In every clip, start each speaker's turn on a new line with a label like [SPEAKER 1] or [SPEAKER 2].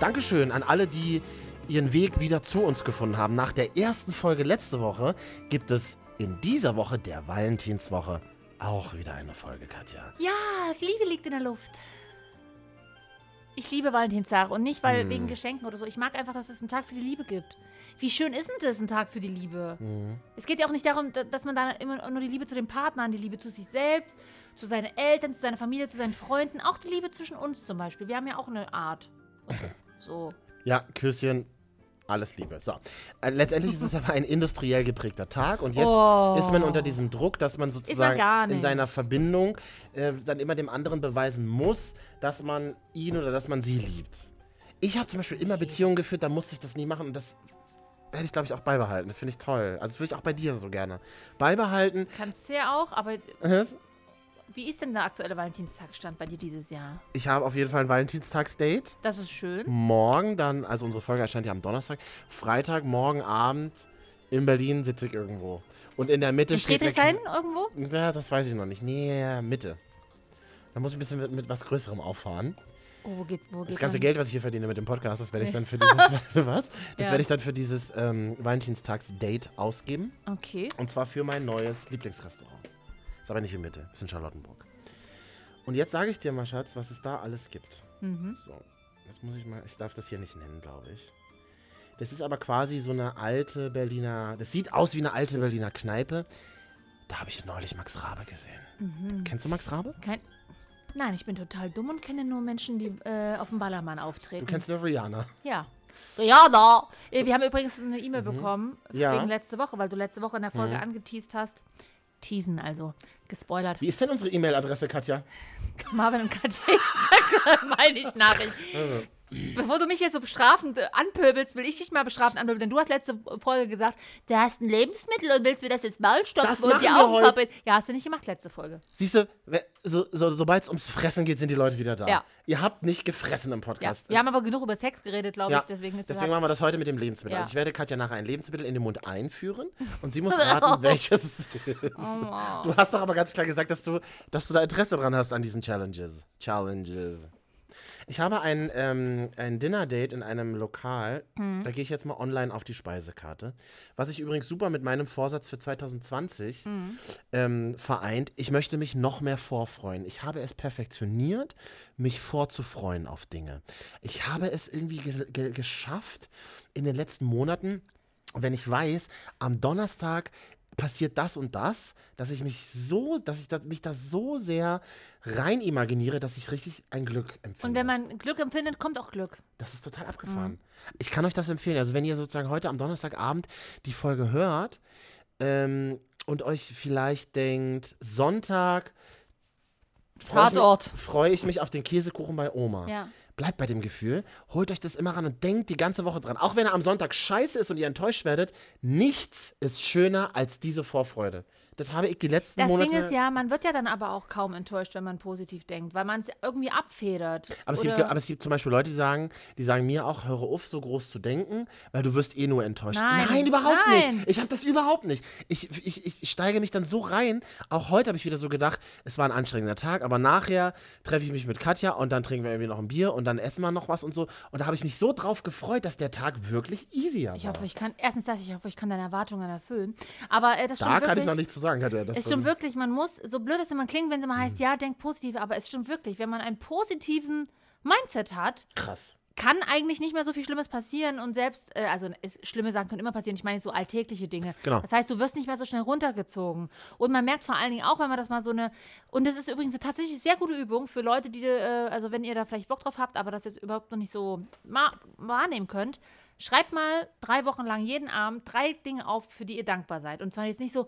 [SPEAKER 1] Dankeschön an alle, die ihren Weg wieder zu uns gefunden haben. Nach der ersten Folge letzte Woche gibt es in dieser Woche, der Valentinswoche, auch wieder eine Folge, Katja.
[SPEAKER 2] Ja, Liebe liegt in der Luft. Ich liebe Valentinstag und nicht, weil
[SPEAKER 1] Hm.
[SPEAKER 2] wegen Geschenken oder so. Ich mag einfach, dass es einen Tag für die Liebe gibt. Wie schön ist denn das, ein Tag für die Liebe?
[SPEAKER 1] Mhm.
[SPEAKER 2] Es geht ja auch nicht darum, da- dass man da immer nur die Liebe zu dem Partner, die Liebe zu sich selbst, zu seinen Eltern, zu seiner Familie, zu seinen Freunden, auch die Liebe zwischen uns zum Beispiel. Wir haben ja auch eine Art. So.
[SPEAKER 1] Ja, Küsschen, alles Liebe. So. Äh, letztendlich ist es aber ein industriell geprägter Tag und jetzt
[SPEAKER 2] Oh.
[SPEAKER 1] ist man unter diesem Druck, dass man sozusagen in seiner Verbindung äh, dann immer dem anderen beweisen muss, dass man ihn oder dass man sie liebt. Ich habe zum Beispiel immer Beziehungen geführt, da musste ich das nie machen und das werde ich, glaube ich, auch beibehalten. Das finde ich toll. Also das würde ich auch bei dir so gerne. Beibehalten.
[SPEAKER 2] Kannst du ja auch, aber
[SPEAKER 1] Äh,
[SPEAKER 2] wie ist denn der aktuelle Valentinstagstand bei dir dieses Jahr?
[SPEAKER 1] Ich habe auf jeden Fall ein Valentinstagsdate.
[SPEAKER 2] Das ist schön.
[SPEAKER 1] Morgen dann, also unsere Folge erscheint ja am Donnerstag, Freitag, morgen Abend in Berlin sitze ich irgendwo. Und in der Mitte
[SPEAKER 2] In
[SPEAKER 1] steht...
[SPEAKER 2] Friedrichshain irgendwo?
[SPEAKER 1] Ja, das weiß ich noch nicht. Nee, Mitte. Da muss ich ein bisschen mit, mit was Größerem auffahren.
[SPEAKER 2] Oh, wo geht, wo geht
[SPEAKER 1] Das ganze
[SPEAKER 2] man?
[SPEAKER 1] Geld, was ich hier verdiene mit dem Podcast, das werde ich dann für dieses... was? Das
[SPEAKER 2] Ja.
[SPEAKER 1] werde ich dann für dieses ähm, Valentinstags-Date ausgeben.
[SPEAKER 2] Okay.
[SPEAKER 1] Und zwar für mein neues Lieblingsrestaurant. Ist aber nicht in Mitte, ist in Charlottenburg. Und jetzt sage ich dir mal, Schatz, was es da alles gibt.
[SPEAKER 2] Mhm.
[SPEAKER 1] So, jetzt muss ich mal, ich darf das hier nicht nennen, glaube ich. Das ist aber quasi so eine alte Berliner, das sieht aus wie eine alte Berliner Kneipe. Da habe ich neulich Max Rabe gesehen.
[SPEAKER 2] Mhm.
[SPEAKER 1] Kennst du Max Rabe?
[SPEAKER 2] Kein Nein, ich bin total dumm und kenne nur Menschen, die äh, auf dem Ballermann auftreten.
[SPEAKER 1] Du kennst nur Rihanna.
[SPEAKER 2] Ja. Rihanna! Äh, Wir haben übrigens eine E-Mail bekommen,
[SPEAKER 1] Mhm. Ja.
[SPEAKER 2] wegen letzte Woche, weil du letzte Woche in der Folge
[SPEAKER 1] Mhm.
[SPEAKER 2] angeteased hast. Teasen, also gespoilert.
[SPEAKER 1] Wie ist denn unsere E-Mail-Adresse, Katja?
[SPEAKER 2] Marvin und Katja Instagram, meine ich Nachricht. Bevor du mich hier so bestrafend äh, anpöbelst, will ich dich mal bestrafend anpöbeln, denn du hast letzte Folge gesagt, du hast ein Lebensmittel und willst mir das jetzt Maul stopfen
[SPEAKER 1] Das
[SPEAKER 2] und die Augen verbinden. Ja, hast du nicht gemacht letzte Folge.
[SPEAKER 1] Siehst du, so, so, sobald es ums Fressen geht, sind die Leute wieder da.
[SPEAKER 2] Ja.
[SPEAKER 1] Ihr habt nicht gefressen im
[SPEAKER 2] Ja.
[SPEAKER 1] Podcast.
[SPEAKER 2] Wir haben aber genug über Sex geredet, glaube
[SPEAKER 1] Ja,
[SPEAKER 2] ich, deswegen ist
[SPEAKER 1] Deswegen machen wir das heute mit dem Lebensmittel.
[SPEAKER 2] Ja.
[SPEAKER 1] Also ich werde Katja nachher ein Lebensmittel in den Mund einführen und sie muss raten, welches es ist.
[SPEAKER 2] Oh.
[SPEAKER 1] Du hast doch aber ganz klar gesagt, dass du, dass du da Interesse dran hast an diesen Challenges. Challenges. Ich habe ein, ähm, ein Dinner-Date in einem Lokal.
[SPEAKER 2] Mhm.
[SPEAKER 1] Da gehe ich jetzt mal online auf die Speisekarte. Was ich übrigens super mit meinem Vorsatz für 2020
[SPEAKER 2] Mhm.
[SPEAKER 1] ähm, vereint. Ich möchte mich noch mehr vorfreuen. Ich habe es perfektioniert, mich vorzufreuen auf Dinge. Ich habe es irgendwie ge ge geschafft, in den letzten Monaten, wenn ich weiß, am Donnerstag passiert das und das, dass ich mich so, dass ich da, mich da so sehr rein imaginiere, dass ich richtig ein Glück empfinde.
[SPEAKER 2] Und wenn man Glück empfindet, kommt auch Glück.
[SPEAKER 1] Das ist total abgefahren. Ich kann euch das empfehlen. Also wenn ihr sozusagen heute am Donnerstagabend die Folge hört ähm, und euch vielleicht denkt, Sonntag freue ich, mich- freue ich mich auf den Käsekuchen bei Oma.
[SPEAKER 2] Ja.
[SPEAKER 1] Bleibt bei dem Gefühl, holt euch das immer ran und denkt die ganze Woche dran. Auch wenn er am Sonntag scheiße ist und ihr enttäuscht werdet, nichts ist schöner als diese Vorfreude. Das habe ich die letzten
[SPEAKER 2] Das
[SPEAKER 1] Monate...
[SPEAKER 2] Ding ist ja, man wird ja dann aber auch kaum enttäuscht, wenn man positiv denkt, weil man es irgendwie abfedert.
[SPEAKER 1] Aber es, gibt, aber es gibt zum Beispiel Leute, die sagen, die sagen mir auch, höre auf, so groß zu denken, weil du wirst eh nur enttäuscht.
[SPEAKER 2] Nein,
[SPEAKER 1] überhaupt
[SPEAKER 2] nein.
[SPEAKER 1] nicht. Ich habe das überhaupt nicht. Ich, ich, ich steige mich dann so rein. Auch heute habe ich wieder so gedacht, es war ein anstrengender Tag, aber nachher treffe ich mich mit Katja und dann trinken wir irgendwie noch ein Bier und dann essen wir noch was und so. Und da habe ich mich so drauf gefreut, dass der Tag wirklich easier
[SPEAKER 2] ich
[SPEAKER 1] war.
[SPEAKER 2] hoffe, ich kann, erstens das, ich hoffe, ich kann deine Erwartungen erfüllen. Aber äh, das
[SPEAKER 1] da
[SPEAKER 2] stimmt
[SPEAKER 1] kann
[SPEAKER 2] wirklich.
[SPEAKER 1] ich noch nichts zu sagen, Katja. Das
[SPEAKER 2] Es stimmt wirklich, man muss, so blöd es immer klingt, wenn es immer
[SPEAKER 1] Mhm.
[SPEAKER 2] heißt, ja, denk positiv, aber es stimmt wirklich, wenn man einen positiven Mindset hat,
[SPEAKER 1] krass.
[SPEAKER 2] kann eigentlich nicht mehr so viel Schlimmes passieren und selbst, äh, also es, schlimme Sachen können immer passieren, ich meine so alltägliche Dinge.
[SPEAKER 1] Genau.
[SPEAKER 2] Das heißt, du wirst nicht mehr so schnell runtergezogen. Und man merkt vor allen Dingen auch, wenn man das mal so eine, und das ist übrigens eine tatsächlich sehr gute Übung für Leute, die, äh, also wenn ihr da vielleicht Bock drauf habt, aber das jetzt überhaupt noch nicht so wahrnehmen könnt, schreibt mal drei Wochen lang jeden Abend drei Dinge auf, für die ihr dankbar seid. Und zwar jetzt nicht so,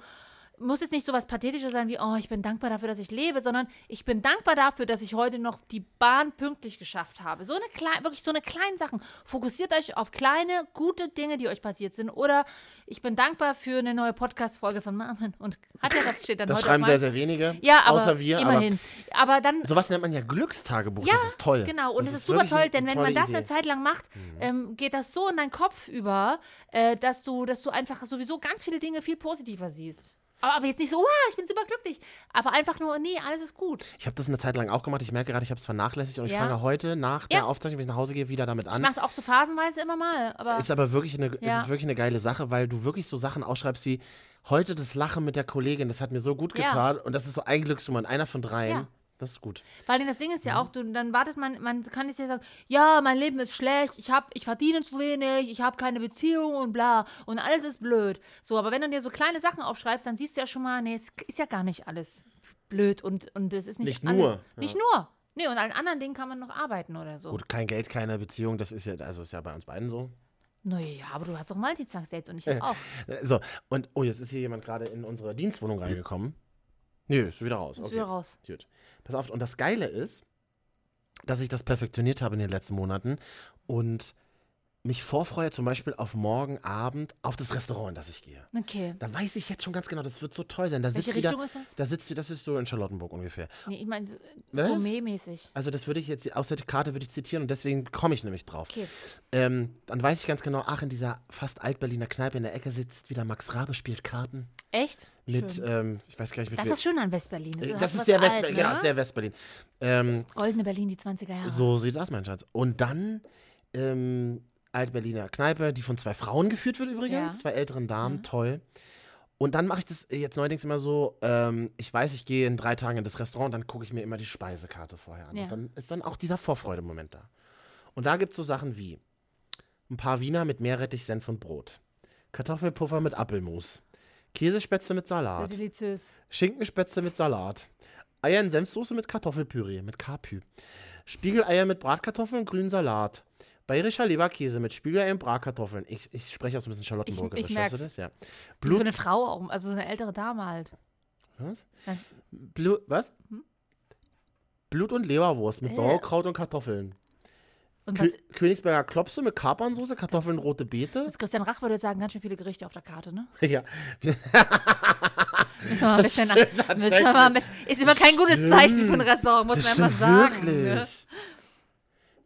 [SPEAKER 2] muss jetzt nicht so was Pathetisches sein wie, oh, ich bin dankbar dafür, dass ich lebe, sondern ich bin dankbar dafür, dass ich heute noch die Bahn pünktlich geschafft habe. So eine kleine, wirklich so eine kleine Sachen. Fokussiert euch auf kleine, gute Dinge, die euch passiert sind. Oder ich bin dankbar für eine neue Podcast-Folge von Marvin und hat ja das steht dann
[SPEAKER 1] Das schreiben sehr, sehr wenige.
[SPEAKER 2] Ja, aber
[SPEAKER 1] außer wir.
[SPEAKER 2] immerhin. Aber, dann
[SPEAKER 1] Aber sowas nennt man ja Glückstagebuch.
[SPEAKER 2] ja,
[SPEAKER 1] das ist toll.
[SPEAKER 2] Genau, und
[SPEAKER 1] Das
[SPEAKER 2] es ist, super toll, denn wenn man das
[SPEAKER 1] Idee. Mhm.
[SPEAKER 2] eine Zeit lang macht, ähm, geht das so in deinen Kopf über, äh, dass, du, dass du einfach sowieso ganz viele Dinge viel positiver siehst. Aber, aber jetzt nicht so, wow, ich bin super glücklich. Aber einfach nur, nee, alles ist gut.
[SPEAKER 1] Ich habe das eine Zeit lang auch gemacht. Ich merke gerade, ich habe es vernachlässigt und ich
[SPEAKER 2] Ja.
[SPEAKER 1] fange heute nach
[SPEAKER 2] Ja.
[SPEAKER 1] der Aufzeichnung, wenn ich nach Hause gehe, wieder damit
[SPEAKER 2] Ich
[SPEAKER 1] an.
[SPEAKER 2] mache es auch so phasenweise immer mal. Aber
[SPEAKER 1] Ist aber wirklich eine,
[SPEAKER 2] Ja.
[SPEAKER 1] ist wirklich eine geile Sache, weil du wirklich so Sachen ausschreibst wie heute das Lachen mit der Kollegin, das hat mir so gut getan und das ist so ein Glücksmoment, einer von dreien. Das ist gut.
[SPEAKER 2] Weil das Ding ist ja
[SPEAKER 1] Mhm.
[SPEAKER 2] auch, du, dann wartet man, man kann jetzt ja sagen, ja, mein Leben ist schlecht, ich, hab, ich verdiene zu wenig, ich habe keine Beziehung und bla und alles ist blöd. So, aber wenn du dir so kleine Sachen aufschreibst, dann siehst du ja schon mal, nee, es ist ja gar nicht alles blöd und, und es ist nicht,
[SPEAKER 1] Nicht
[SPEAKER 2] alles,
[SPEAKER 1] nur, ja.
[SPEAKER 2] Nicht nur. Nee, und an anderen Dingen kann man noch arbeiten oder so.
[SPEAKER 1] Gut, kein Geld, keine Beziehung, das ist ja, also ist ja bei uns beiden so.
[SPEAKER 2] Naja, aber du hast doch Multitask-Dates und ich
[SPEAKER 1] Äh.
[SPEAKER 2] auch.
[SPEAKER 1] So, und oh, jetzt ist hier jemand gerade in unsere Dienstwohnung reingekommen. Nö, ist wieder raus.
[SPEAKER 2] Ist
[SPEAKER 1] Okay.
[SPEAKER 2] wieder raus.
[SPEAKER 1] Gut. Pass auf, und das Geile ist, dass ich das perfektioniert habe in den letzten Monaten und mich vorfreue zum Beispiel auf morgen Abend auf das Restaurant, in das ich gehe.
[SPEAKER 2] Okay.
[SPEAKER 1] Da weiß ich jetzt schon ganz genau, das wird so toll sein. Da
[SPEAKER 2] Welche
[SPEAKER 1] sitzt wieder,
[SPEAKER 2] Richtung ist das?
[SPEAKER 1] da sitzt, das ist so in Charlottenburg ungefähr.
[SPEAKER 2] Nee, ich meine, gourmet-mäßig.
[SPEAKER 1] Also das würde ich jetzt, aus der Karte würde ich zitieren und deswegen komme ich nämlich drauf.
[SPEAKER 2] Okay.
[SPEAKER 1] Ähm, dann weiß ich ganz genau, ach, in dieser fast Altberliner Kneipe in der Ecke sitzt wieder Max Rabe, spielt Karten.
[SPEAKER 2] Echt?
[SPEAKER 1] Mit,
[SPEAKER 2] Schön.
[SPEAKER 1] ähm, ich weiß gar nicht, mit
[SPEAKER 2] Das ist schön an Westberlin.
[SPEAKER 1] Äh,
[SPEAKER 2] hat
[SPEAKER 1] Das
[SPEAKER 2] was
[SPEAKER 1] ist sehr Westberlin,
[SPEAKER 2] ne?
[SPEAKER 1] genau, sehr Westberlin. Ähm,
[SPEAKER 2] Goldene Berlin, die 20er Jahre.
[SPEAKER 1] so sieht's aus, mein Schatz. Und dann ähm, Altberliner Kneipe, die von zwei Frauen geführt wird übrigens,
[SPEAKER 2] Ja.
[SPEAKER 1] zwei älteren Damen, toll. Und dann mache ich das jetzt neuerdings immer so, ähm, ich weiß, ich gehe in drei Tagen in das Restaurant, dann gucke ich mir immer die Speisekarte vorher an.
[SPEAKER 2] Ja.
[SPEAKER 1] Und dann ist dann auch dieser Vorfreude-Moment da. Und da gibt es so Sachen wie ein paar Wiener mit Meerrettich, Senf und Brot, Kartoffelpuffer mit Apfelmus, Käsespätzle mit Salat. Schinkenspätzle mit Salat. Eier in Senfsoße mit Kartoffelpüree, mit Kapü. Spiegeleier mit Bratkartoffeln und grünen Salat. Bayerischer Leberkäse mit Spiegeleier und Bratkartoffeln. Ich, ich spreche auch so ein bisschen Charlottenburgerisch,
[SPEAKER 2] Ich- ich
[SPEAKER 1] weißt du
[SPEAKER 2] merk's.
[SPEAKER 1] das? Ja.
[SPEAKER 2] Wie so
[SPEAKER 1] Blut.
[SPEAKER 2] eine Frau, auch, also so eine ältere Dame halt.
[SPEAKER 1] Was? Blut, was? Blut und Leberwurst mit
[SPEAKER 2] Äh.
[SPEAKER 1] Sauerkraut und Kartoffeln.
[SPEAKER 2] Und
[SPEAKER 1] Kö
[SPEAKER 2] was,
[SPEAKER 1] Königsberger Klopse mit Kapernsoße, Kartoffeln, rote Beete.
[SPEAKER 2] das Christian Rach würde sagen, ganz schön viele Gerichte auf der Karte, ne?
[SPEAKER 1] ja.
[SPEAKER 2] Müssen wir mal ein
[SPEAKER 1] Das
[SPEAKER 2] bisschen, ein bisschen, ist immer kein gutes. Zeichen für ein Restaurant, muss
[SPEAKER 1] Das
[SPEAKER 2] man einfach sagen.
[SPEAKER 1] wirklich.
[SPEAKER 2] Ne?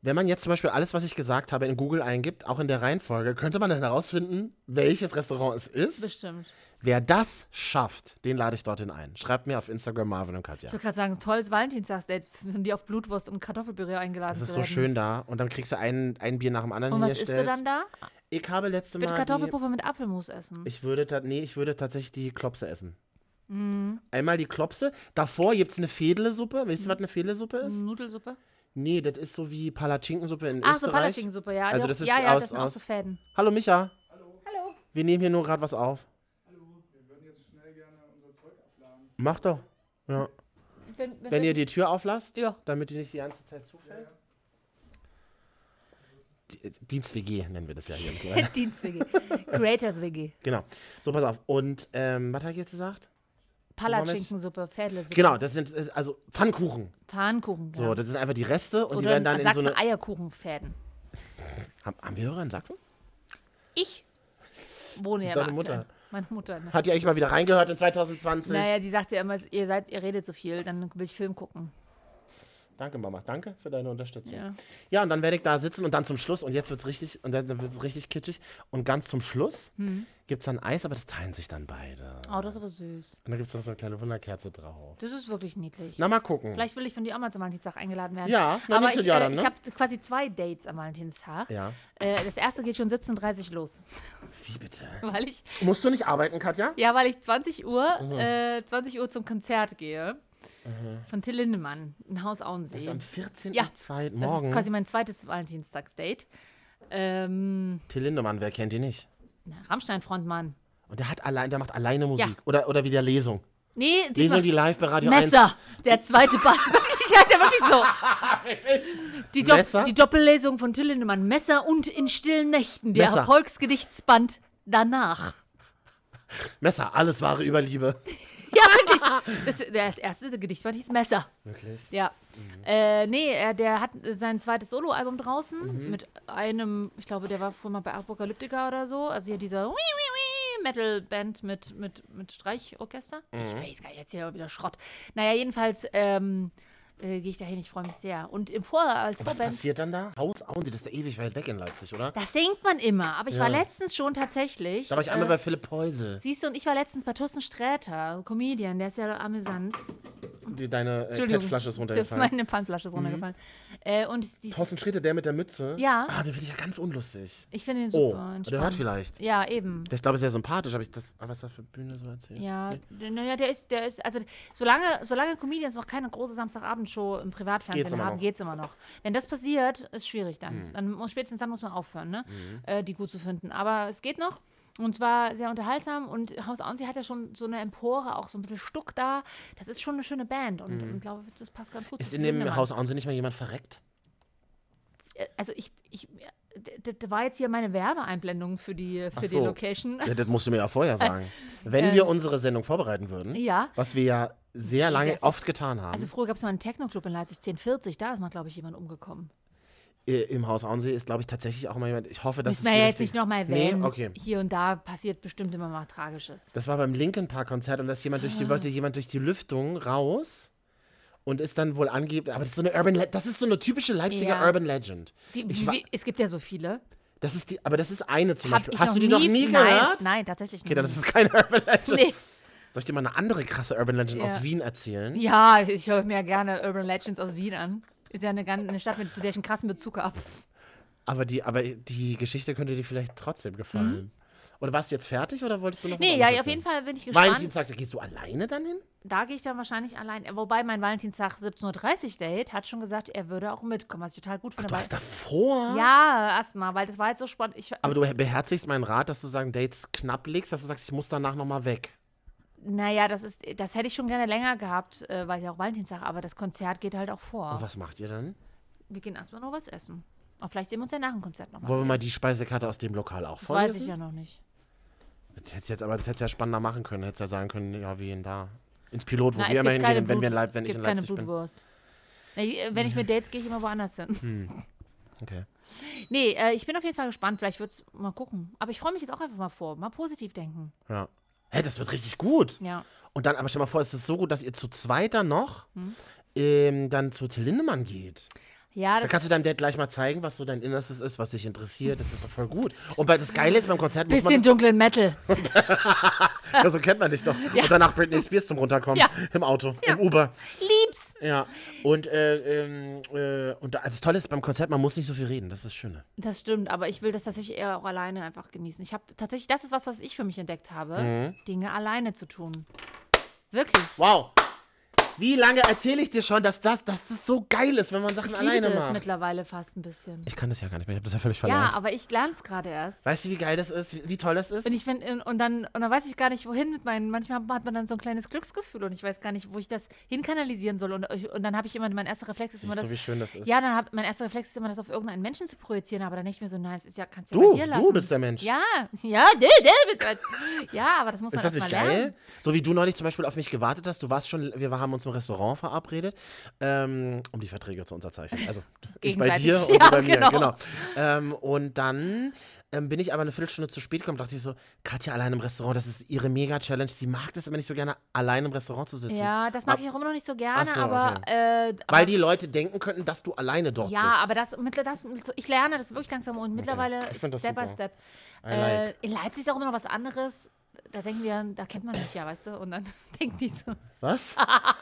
[SPEAKER 1] Wenn man jetzt zum Beispiel alles, was ich gesagt habe, in Google eingibt, auch in der Reihenfolge, könnte man dann herausfinden, welches Restaurant es ist.
[SPEAKER 2] Bestimmt.
[SPEAKER 1] Wer das schafft, den lade ich dorthin ein. Schreibt mir auf Instagram Marvin und Katja.
[SPEAKER 2] Ich würde gerade sagen, tolles Valentinstagsdate, wenn die auf Blutwurst und Kartoffelpüree eingeladen
[SPEAKER 1] Das ist so schön da. Und dann kriegst du ein, ein Bier nach dem anderen
[SPEAKER 2] Und was isst du dann da?
[SPEAKER 1] Ich habe letzte
[SPEAKER 2] Ich würde
[SPEAKER 1] Mal. Die,
[SPEAKER 2] Kartoffelpuffer mit Apfelmus essen.
[SPEAKER 1] ich würde, nee, ich würde tatsächlich die Klopse essen.
[SPEAKER 2] Mhm.
[SPEAKER 1] Einmal die Klopse. Davor gibt es eine Fädlesuppe. Weißt du, was eine Fädlesuppe ist?
[SPEAKER 2] Nudelsuppe?
[SPEAKER 1] Nee, das ist so wie Palatschinkensuppe in
[SPEAKER 2] Ach, so
[SPEAKER 1] Österreich.
[SPEAKER 2] Palatschinkensuppe, ja.
[SPEAKER 1] Also das ist
[SPEAKER 2] ja, ja,
[SPEAKER 1] aus-
[SPEAKER 2] das sind auch
[SPEAKER 1] aus-
[SPEAKER 2] so Fäden.
[SPEAKER 1] Hallo Micha.
[SPEAKER 2] Hallo.
[SPEAKER 1] Wir nehmen hier nur gerade was auf. Mach doch. Ja.
[SPEAKER 2] Wenn,
[SPEAKER 1] Wenn ihr die Tür auflasst,
[SPEAKER 2] Ja.
[SPEAKER 1] damit die nicht die ganze Zeit zufällt. Die- Dienst-WG nennen wir das ja hier.
[SPEAKER 2] Dienst-WG. Creators WG.
[SPEAKER 1] genau. So, pass auf. Und, ähm, was habe ich jetzt gesagt?
[SPEAKER 2] Palatschinkensuppe, Fädlesuppe.
[SPEAKER 1] Genau, das sind ist also Pfannkuchen.
[SPEAKER 2] Pfannkuchen.
[SPEAKER 1] So,
[SPEAKER 2] ja.
[SPEAKER 1] das sind einfach die Reste und die
[SPEAKER 2] Oder
[SPEAKER 1] werden dann in so
[SPEAKER 2] Sachsen
[SPEAKER 1] eine.
[SPEAKER 2] Eierkuchenfäden.
[SPEAKER 1] Haben, haben wir Hörer in Sachsen?
[SPEAKER 2] Ich wohne ja
[SPEAKER 1] Deine Mutter.
[SPEAKER 2] Meine Mutter. Ne?
[SPEAKER 1] Hat die eigentlich mal wieder reingehört in 2020?
[SPEAKER 2] Naja, die sagt ja immer, ihr seid, ihr redet so viel, dann will ich Film gucken.
[SPEAKER 1] Danke, Mama. Danke für deine Unterstützung.
[SPEAKER 2] Ja.
[SPEAKER 1] Ja, und dann werde ich da sitzen und dann zum Schluss, und jetzt wird es richtig, und dann wird es richtig kitschig. Und ganz zum Schluss
[SPEAKER 2] Hm.
[SPEAKER 1] Gibt es dann Eis, aber das teilen sich dann beide.
[SPEAKER 2] Oh, das ist aber süß.
[SPEAKER 1] Und dann gibt es noch so eine kleine Wunderkerze drauf.
[SPEAKER 2] Das ist wirklich niedlich.
[SPEAKER 1] Na, mal gucken.
[SPEAKER 2] Vielleicht will ich von dir auch mal zum Valentinstag eingeladen werden.
[SPEAKER 1] Ja, na,
[SPEAKER 2] aber ich,
[SPEAKER 1] Jahr
[SPEAKER 2] äh,
[SPEAKER 1] dann, ne?
[SPEAKER 2] ich habe quasi zwei Dates am Valentinstag.
[SPEAKER 1] Ja.
[SPEAKER 2] Äh, das erste geht schon 17.30 Uhr los.
[SPEAKER 1] Wie bitte?
[SPEAKER 2] Weil ich,
[SPEAKER 1] Musst du nicht arbeiten, Katja?
[SPEAKER 2] ja, weil ich 20 Uhr,
[SPEAKER 1] Mhm.
[SPEAKER 2] äh, 20 Uhr zum Konzert gehe. Von Till Lindemann in Haus
[SPEAKER 1] Das
[SPEAKER 2] Auensee.
[SPEAKER 1] ist am 14.02.
[SPEAKER 2] Ja, Das
[SPEAKER 1] morgen.
[SPEAKER 2] ist quasi mein zweites Valentinstagsdate. Ähm,
[SPEAKER 1] Till Lindemann, wer kennt ihn nicht?
[SPEAKER 2] Rammstein-Frontmann.
[SPEAKER 1] Und der hat allein, der macht alleine Musik.
[SPEAKER 2] Ja.
[SPEAKER 1] Oder, oder wieder Lesung.
[SPEAKER 2] Nee,
[SPEAKER 1] Lesung, die live bei Radio 1.
[SPEAKER 2] Messer, der zweite Band. ich heißt ja wirklich so. Die, Dopp
[SPEAKER 1] Messer?
[SPEAKER 2] die Doppellesung von Till Lindemann. Messer und in stillen Nächten. Der
[SPEAKER 1] Messer.
[SPEAKER 2] Erfolgsgedichtsband danach.
[SPEAKER 1] Messer, alles wahre über Liebe.
[SPEAKER 2] Ja, wirklich. Das, das erste Gedichtband hieß Messer.
[SPEAKER 1] Wirklich?
[SPEAKER 2] Ja. Äh, nee, er, der hat sein zweites Soloalbum draußen mit einem, ich glaube, der war vorher mal bei Apokalyptica oder so. Also hier dieser Metal-Band mit, mit, mit Streichorchester. Ich weiß gar nicht, jetzt hier wieder Schrott. Naja, jedenfalls ähm, äh, gehe ich dahin, ich freue mich sehr. Und im Vor als
[SPEAKER 1] Und was
[SPEAKER 2] Vorband.
[SPEAKER 1] passiert dann da? Haus Auensee, das ist ja ewig weit weg in Leipzig, oder?
[SPEAKER 2] Das singt man immer, aber ich war
[SPEAKER 1] Ja.
[SPEAKER 2] letztens schon tatsächlich.
[SPEAKER 1] Da war ich einmal
[SPEAKER 2] äh,
[SPEAKER 1] bei Philipp Heusel,
[SPEAKER 2] Siehst du, und ich war letztens bei Thorsten Sträter, Comedian, der ist ja amüsant.
[SPEAKER 1] Die deine äh. PET-Flasche ist runtergefallen.
[SPEAKER 2] Meine Pfandflasche ist runtergefallen. Äh, und die,
[SPEAKER 1] Thorsten Sträter, der mit der Mütze?
[SPEAKER 2] Ja.
[SPEAKER 1] Ah, den finde ich ja ganz unlustig.
[SPEAKER 2] ich finde ihn
[SPEAKER 1] Oh,
[SPEAKER 2] super.
[SPEAKER 1] der
[SPEAKER 2] entspannt.
[SPEAKER 1] hört vielleicht.
[SPEAKER 2] Ja, eben.
[SPEAKER 1] Ich glaube, sehr sympathisch. Habe ich das, was da für Bühne so erzählt?
[SPEAKER 2] Ja, d- naja, der ist, der ist, also solange, solange Comedians noch keine große Samstagabendshow im
[SPEAKER 1] Geht's
[SPEAKER 2] Privatfernsehen
[SPEAKER 1] immer
[SPEAKER 2] haben,
[SPEAKER 1] noch.
[SPEAKER 2] geht's immer noch. Wenn das passiert, ist schwierig dann.
[SPEAKER 1] Mhm.
[SPEAKER 2] Dann muss, spätestens dann muss man aufhören, ne? Äh, die gut zu finden. Aber es geht noch. Und zwar sehr unterhaltsam und Haus Auensee hat ja schon so eine Empore, auch so ein bisschen Stuck da. Das ist schon eine schöne Band und ich glaube, das passt ganz gut.
[SPEAKER 1] Mhm. Ist in dem
[SPEAKER 2] Lindemann.
[SPEAKER 1] Haus Auensee nicht mal jemand verreckt?
[SPEAKER 2] Äh, Also ich, ich das das war jetzt hier meine Werbeeinblendung für die, für die
[SPEAKER 1] so.
[SPEAKER 2] Location.
[SPEAKER 1] Ja, das musst du mir ja vorher sagen. Wenn wir unsere Sendung vorbereiten würden,
[SPEAKER 2] Ja.
[SPEAKER 1] was wir ja sehr lange oft getan haben,
[SPEAKER 2] Also früher gab es mal einen Techno-Club in Leipzig 1040, da ist mal, glaube ich, jemand umgekommen.
[SPEAKER 1] Äh, im Haus Auensee ist, glaube ich, tatsächlich auch mal jemand. Ich hoffe, dass
[SPEAKER 2] Müssen wir ja jetzt nicht nochmal
[SPEAKER 1] Nee,
[SPEAKER 2] erwähnen.
[SPEAKER 1] okay.
[SPEAKER 2] Hier und da passiert bestimmt immer mal Tragisches.
[SPEAKER 1] Das war beim Linkin Park Konzert und da ist jemand durch die, wollte jemand durch die Lüftung raus und ist dann wohl angeblich, aber das ist so eine Urban, Le das ist so eine typische Leipziger
[SPEAKER 2] Ja.
[SPEAKER 1] Urban Legend.
[SPEAKER 2] Die,
[SPEAKER 1] wa-
[SPEAKER 2] wie, es gibt ja so viele.
[SPEAKER 1] Das ist die, aber das ist eine zum
[SPEAKER 2] Hab
[SPEAKER 1] Beispiel. Hast du die noch nie
[SPEAKER 2] nein,
[SPEAKER 1] gehört?
[SPEAKER 2] Nein, tatsächlich
[SPEAKER 1] Okay,
[SPEAKER 2] nicht.
[SPEAKER 1] dann ist es keine Urban Legend.
[SPEAKER 2] Nee.
[SPEAKER 1] Soll ich dir mal eine andere krasse Urban Legend
[SPEAKER 2] Ja.
[SPEAKER 1] aus Wien erzählen?
[SPEAKER 2] Ja, ich höre mir gerne Urban Legends aus Wien an. Ist ja eine, ganz, eine Stadt, mit, zu der ich einen krassen Bezug habe.
[SPEAKER 1] Aber die, aber die Geschichte könnte dir vielleicht trotzdem gefallen. Oder warst du jetzt fertig oder wolltest du noch was
[SPEAKER 2] Mhm. Nee, ja, auf jeden? Fall bin ich gespannt.
[SPEAKER 1] Valentinstag, gehst du alleine dann hin?
[SPEAKER 2] Da gehe ich dann wahrscheinlich allein. Wobei mein Valentinstag 17.30 Uhr Date hat schon gesagt, er würde auch mitkommen, was ich total gut finde.
[SPEAKER 1] Du
[SPEAKER 2] weil-
[SPEAKER 1] hast davor?
[SPEAKER 2] ja, erstmal, weil das war jetzt so spannend. Ich,
[SPEAKER 1] Aber du beherzigst meinen Rat, dass du sagen, Dates knapp legst, dass du sagst, ich muss danach nochmal weg.
[SPEAKER 2] Naja, das ist, das hätte ich schon gerne länger gehabt, äh, weil ja auch Valentinstag, aber das Konzert geht halt auch vor.
[SPEAKER 1] Und was macht ihr dann?
[SPEAKER 2] Wir gehen erstmal noch was essen. Und vielleicht sehen wir uns ja nach dem Konzert nochmal.
[SPEAKER 1] Wollen wir mal die Speisekarte aus dem Lokal auch
[SPEAKER 2] Das weiß ich
[SPEAKER 1] vorlesen?
[SPEAKER 2] ja noch nicht.
[SPEAKER 1] Das hättest jetzt aber das hättest ja spannender machen können. Hättest ja sagen können, ja, wie in da. Ins Pilot, wo
[SPEAKER 2] Na,
[SPEAKER 1] wir immer hingehen,
[SPEAKER 2] keine
[SPEAKER 1] wenn, wir in Leip wenn ich in
[SPEAKER 2] keine
[SPEAKER 1] Leipzig bin.
[SPEAKER 2] Blutwurst. Nee, äh, wenn ich mit Dates gehe ich immer woanders hin.
[SPEAKER 1] Okay.
[SPEAKER 2] Nee, äh, ich bin auf jeden Fall gespannt. Vielleicht wird's mal gucken. Aber ich freue mich jetzt auch einfach mal vor. Mal positiv denken.
[SPEAKER 1] Ja. Hä, das wird richtig gut.
[SPEAKER 2] Ja.
[SPEAKER 1] Und dann, aber stell mal vor, es ist so gut, dass ihr zu zweit dann noch
[SPEAKER 2] Hm.
[SPEAKER 1] ähm, dann zu Till Lindemann geht.
[SPEAKER 2] Ja,
[SPEAKER 1] Da kannst du deinem Dad gleich mal zeigen, was so dein Innerstes ist, was dich interessiert. Das ist doch voll gut. Und bei das Geile ist, beim Konzert muss
[SPEAKER 2] bisschen
[SPEAKER 1] man.
[SPEAKER 2] dunklen Metal.
[SPEAKER 1] Ja, so kennt man dich doch. Und danach Britney Spears zum Runterkommen.
[SPEAKER 2] Ja.
[SPEAKER 1] Im Auto, im Uber.
[SPEAKER 2] Lieb's.
[SPEAKER 1] Ja. Und, äh, ähm, äh, und also das Tolle ist beim Konzert, man muss nicht so viel reden. Das ist das Schöne.
[SPEAKER 2] Das stimmt, aber ich will das tatsächlich eher auch alleine einfach genießen. Ich habe tatsächlich, das ist was, was ich für mich entdeckt habe,
[SPEAKER 1] Mhm.
[SPEAKER 2] Dinge alleine zu tun. Wirklich.
[SPEAKER 1] Wow. Wie lange erzähle ich dir schon, dass das, dass das so geil ist, wenn man Sachen
[SPEAKER 2] Ich
[SPEAKER 1] alleine
[SPEAKER 2] liebe das
[SPEAKER 1] macht?
[SPEAKER 2] mittlerweile fast ein bisschen.
[SPEAKER 1] Ich kann das ja gar nicht mehr. Ich habe das ja völlig
[SPEAKER 2] Ja,
[SPEAKER 1] verlernt.
[SPEAKER 2] aber ich lerne es gerade erst.
[SPEAKER 1] weißt du, wie geil das ist? Wie, wie toll das ist?
[SPEAKER 2] Und ich bin, und dann, und dann weiß ich gar nicht, wohin mit meinen, manchmal hat man dann so ein kleines Glücksgefühl und ich weiß gar nicht, wo ich das hinkanalisieren soll. Und, und dann habe ich immer, mein erster Reflex ist
[SPEAKER 1] Siehst
[SPEAKER 2] immer
[SPEAKER 1] du,
[SPEAKER 2] das.
[SPEAKER 1] wie schön das ist?
[SPEAKER 2] Ja, dann hab, mein erster Reflex ist immer, das auf irgendeinen Menschen zu projizieren, aber dann ich mir so, nein, es ist ja, kannst du ja
[SPEAKER 1] Du,
[SPEAKER 2] bei dir lassen.
[SPEAKER 1] du bist der Mensch.
[SPEAKER 2] Ja, ja, du, du bist halt. Ja, aber das muss man
[SPEAKER 1] Ist das
[SPEAKER 2] erst
[SPEAKER 1] nicht
[SPEAKER 2] mal
[SPEAKER 1] geil?
[SPEAKER 2] lernen.
[SPEAKER 1] So wie du neulich zum Beispiel auf mich gewartet hast. Du warst schon, wir haben uns im Restaurant verabredet, ähm, um die Verträge zu unterzeichnen. Also ich bei dir und
[SPEAKER 2] Ja,
[SPEAKER 1] bei mir,
[SPEAKER 2] genau.
[SPEAKER 1] genau. Ähm, und dann ähm, bin ich aber eine Viertelstunde zu spät gekommen, dachte ich so, Katja allein im Restaurant, das ist ihre Mega-Challenge. Sie mag das immer nicht so gerne, allein im Restaurant zu sitzen.
[SPEAKER 2] Ja, das mag
[SPEAKER 1] Ab-
[SPEAKER 2] ich auch immer noch nicht so gerne,
[SPEAKER 1] so,
[SPEAKER 2] aber, äh, aber
[SPEAKER 1] Weil die Leute denken könnten, dass du alleine dort
[SPEAKER 2] Ja,
[SPEAKER 1] bist.
[SPEAKER 2] aber das, mittler- das, ich lerne das wirklich langsam und mittlerweile
[SPEAKER 1] das
[SPEAKER 2] Step by
[SPEAKER 1] super.
[SPEAKER 2] Step.
[SPEAKER 1] I
[SPEAKER 2] Äh,
[SPEAKER 1] like.
[SPEAKER 2] in Leipzig ist auch immer noch was anderes. Da denken wir, da kennt man mich ja, weißt du? Und dann denken die so.
[SPEAKER 1] Was?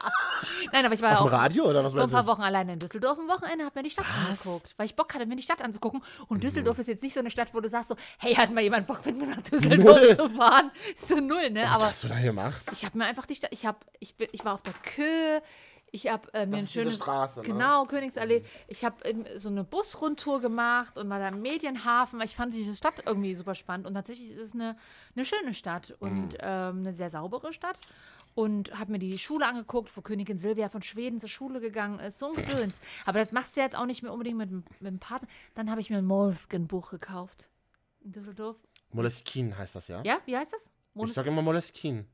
[SPEAKER 2] Nein, aber ich war
[SPEAKER 1] Aus
[SPEAKER 2] ja
[SPEAKER 1] dem
[SPEAKER 2] auch
[SPEAKER 1] Radio oder was
[SPEAKER 2] vor ein paar? Wochen alleine in Düsseldorf am Wochenende, hab mir die Stadt
[SPEAKER 1] Was?
[SPEAKER 2] angeguckt. Weil ich Bock hatte, mir die Stadt anzugucken.
[SPEAKER 1] Mhm.
[SPEAKER 2] Und Düsseldorf ist jetzt nicht so eine Stadt, wo du sagst so, hey, hat mal jemand Bock mit mir nach Düsseldorf
[SPEAKER 1] Null.
[SPEAKER 2] zu fahren? So null, ne?
[SPEAKER 1] Was
[SPEAKER 2] Aber
[SPEAKER 1] hast du da gemacht?
[SPEAKER 2] ich habe mir einfach die Stadt, ich hab, ich, bin, ich war auf der Kö, ich habe äh, mir
[SPEAKER 1] Das
[SPEAKER 2] ein
[SPEAKER 1] ist diese
[SPEAKER 2] schönes,
[SPEAKER 1] Straße, ne?
[SPEAKER 2] genau, Königsallee, ich habe ähm, so eine Busrundtour gemacht und war da im Medienhafen, weil ich fand diese Stadt irgendwie super spannend und tatsächlich ist es eine, eine schöne Stadt und
[SPEAKER 1] Mhm.
[SPEAKER 2] ähm, eine sehr saubere Stadt und habe mir die Schule angeguckt, wo Königin Silvia von Schweden zur Schule gegangen ist, so ein Gedöns. Aber das machst du jetzt auch nicht mehr unbedingt mit, dem- mit dem Partner. Dann habe ich mir ein Moleskin-Buch gekauft in Düsseldorf.
[SPEAKER 1] Moleskine heißt das, ja?
[SPEAKER 2] Ja, wie heißt das?
[SPEAKER 1] Ich
[SPEAKER 2] Moles
[SPEAKER 1] sag immer Moleskine.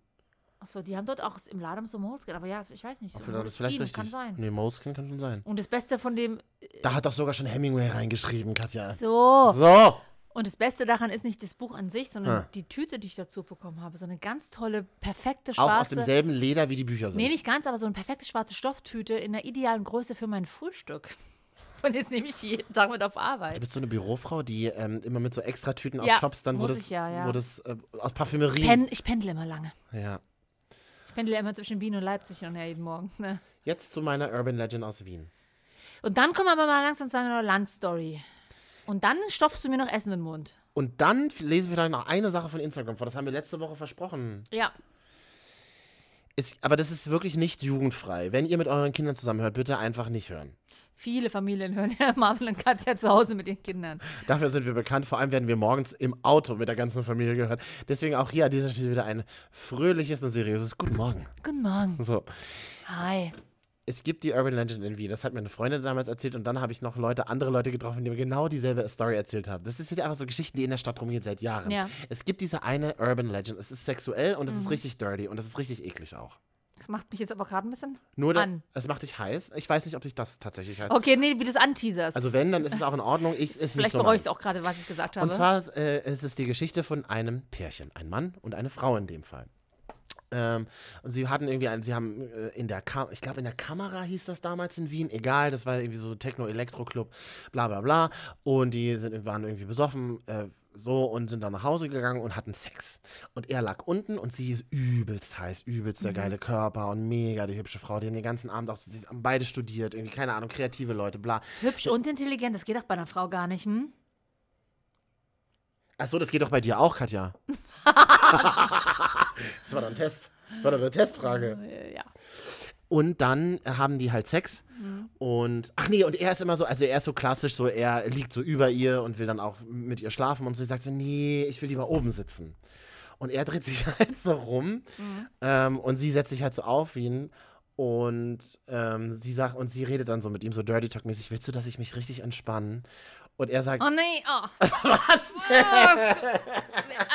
[SPEAKER 2] Achso, die haben dort auch im Laden so Moleskin, aber ja, ich weiß nicht. So
[SPEAKER 1] das vielleicht richtig.
[SPEAKER 2] Kann sein.
[SPEAKER 1] Nee, Moleskin kann schon sein.
[SPEAKER 2] Und das Beste von dem.
[SPEAKER 1] Da hat doch sogar schon Hemingway reingeschrieben, Katja.
[SPEAKER 2] So.
[SPEAKER 1] So.
[SPEAKER 2] Und das Beste daran ist nicht das Buch an sich, sondern
[SPEAKER 1] Ah.
[SPEAKER 2] die Tüte, die ich dazu bekommen habe. So eine ganz tolle, perfekte
[SPEAKER 1] Auch aus
[SPEAKER 2] schwarze.
[SPEAKER 1] demselben Leder, wie die Bücher sind.
[SPEAKER 2] Nee, nicht ganz, aber so eine perfekte schwarze Stofftüte in der idealen Größe für mein Frühstück. Und jetzt nehme ich die jeden Tag mit auf
[SPEAKER 1] Du
[SPEAKER 2] Arbeit.
[SPEAKER 1] bist so eine Bürofrau, die ähm, immer mit so Extratüten aus
[SPEAKER 2] Ja,
[SPEAKER 1] Shops dann, wo das,
[SPEAKER 2] ich ja, ja.
[SPEAKER 1] wo das äh, aus Parfümerie.
[SPEAKER 2] Pen, ich pendle immer lange.
[SPEAKER 1] Ja.
[SPEAKER 2] Ich pendle immer zwischen Wien und Leipzig und her jeden Morgen. Ne?
[SPEAKER 1] Jetzt zu meiner Urban Legend aus Wien.
[SPEAKER 2] Und dann kommen wir aber mal langsam zu einer Landstory. Und dann stopfst du mir noch Essen in den Mund.
[SPEAKER 1] Und dann lesen wir noch eine Sache von Instagram vor. Das haben wir letzte Woche versprochen.
[SPEAKER 2] Ja.
[SPEAKER 1] Ist, aber das ist wirklich nicht jugendfrei. Wenn ihr mit euren Kindern zusammenhört, bitte einfach nicht hören.
[SPEAKER 2] Viele Familien hören ja Marvel und Katja zu Hause mit ihren Kindern.
[SPEAKER 1] Dafür sind wir bekannt. Vor allem werden wir morgens im Auto mit der ganzen Familie gehört. Deswegen auch hier an dieser Stelle wieder ein fröhliches und seriöses Guten Morgen.
[SPEAKER 2] Guten Morgen.
[SPEAKER 1] So.
[SPEAKER 2] Hi.
[SPEAKER 1] Es gibt die Urban Legend in Wien. Das hat mir eine Freundin damals erzählt und dann habe ich noch Leute, andere Leute getroffen, die mir genau dieselbe Story erzählt haben. Das sind einfach so Geschichten, die in der Stadt rumgehen seit Jahren.
[SPEAKER 2] Ja.
[SPEAKER 1] Es gibt diese eine Urban Legend. Es ist sexuell und es
[SPEAKER 2] Mhm.
[SPEAKER 1] ist richtig dirty und es ist richtig eklig auch.
[SPEAKER 2] Das macht mich jetzt aber gerade ein bisschen
[SPEAKER 1] Nur, da,
[SPEAKER 2] an.
[SPEAKER 1] es macht dich heiß. Ich weiß nicht, ob dich das tatsächlich heiß.
[SPEAKER 2] Okay, nee, wie du es anteaserst.
[SPEAKER 1] Also wenn, dann ist es auch in Ordnung. Ich ist
[SPEAKER 2] Vielleicht
[SPEAKER 1] so
[SPEAKER 2] bereust du
[SPEAKER 1] meins.
[SPEAKER 2] auch gerade, was ich gesagt habe.
[SPEAKER 1] Und zwar äh, ist es die Geschichte von einem Pärchen, ein Mann und eine Frau in dem Fall. Ähm, und sie hatten irgendwie einen, sie haben äh, in der Kam ich glaube in der Kamera hieß das damals in Wien, egal, das war irgendwie so Techno-Elektro-Club, bla bla bla. Und die sind, waren irgendwie besoffen, äh, so und sind dann nach Hause gegangen und hatten Sex. Und er lag unten und sie ist übelst heiß, übelst der geile Körper und mega die hübsche Frau. Die haben den ganzen Abend auch, so- sie haben beide studiert, irgendwie, keine Ahnung, kreative Leute, bla.
[SPEAKER 2] Hübsch und intelligent, das geht doch bei einer Frau gar nicht, hm?
[SPEAKER 1] Achso, das geht doch bei dir auch, Katja. das war doch ein Test. Das war doch eine Testfrage.
[SPEAKER 2] Ja.
[SPEAKER 1] Und dann haben die halt Sex. Und, ach nee, und er ist immer so, also er ist so klassisch, so er liegt so über ihr und will dann auch mit ihr schlafen und sie sagt so, nee, ich will lieber oben sitzen. Und er dreht sich halt so rum ähm, und sie setzt sich halt so auf ihn und ähm, sie sagt, und sie redet dann so mit ihm so Dirty Talk-mäßig, willst du, dass ich mich richtig entspanne? Und er sagt,
[SPEAKER 2] Oh nee, oh. Was?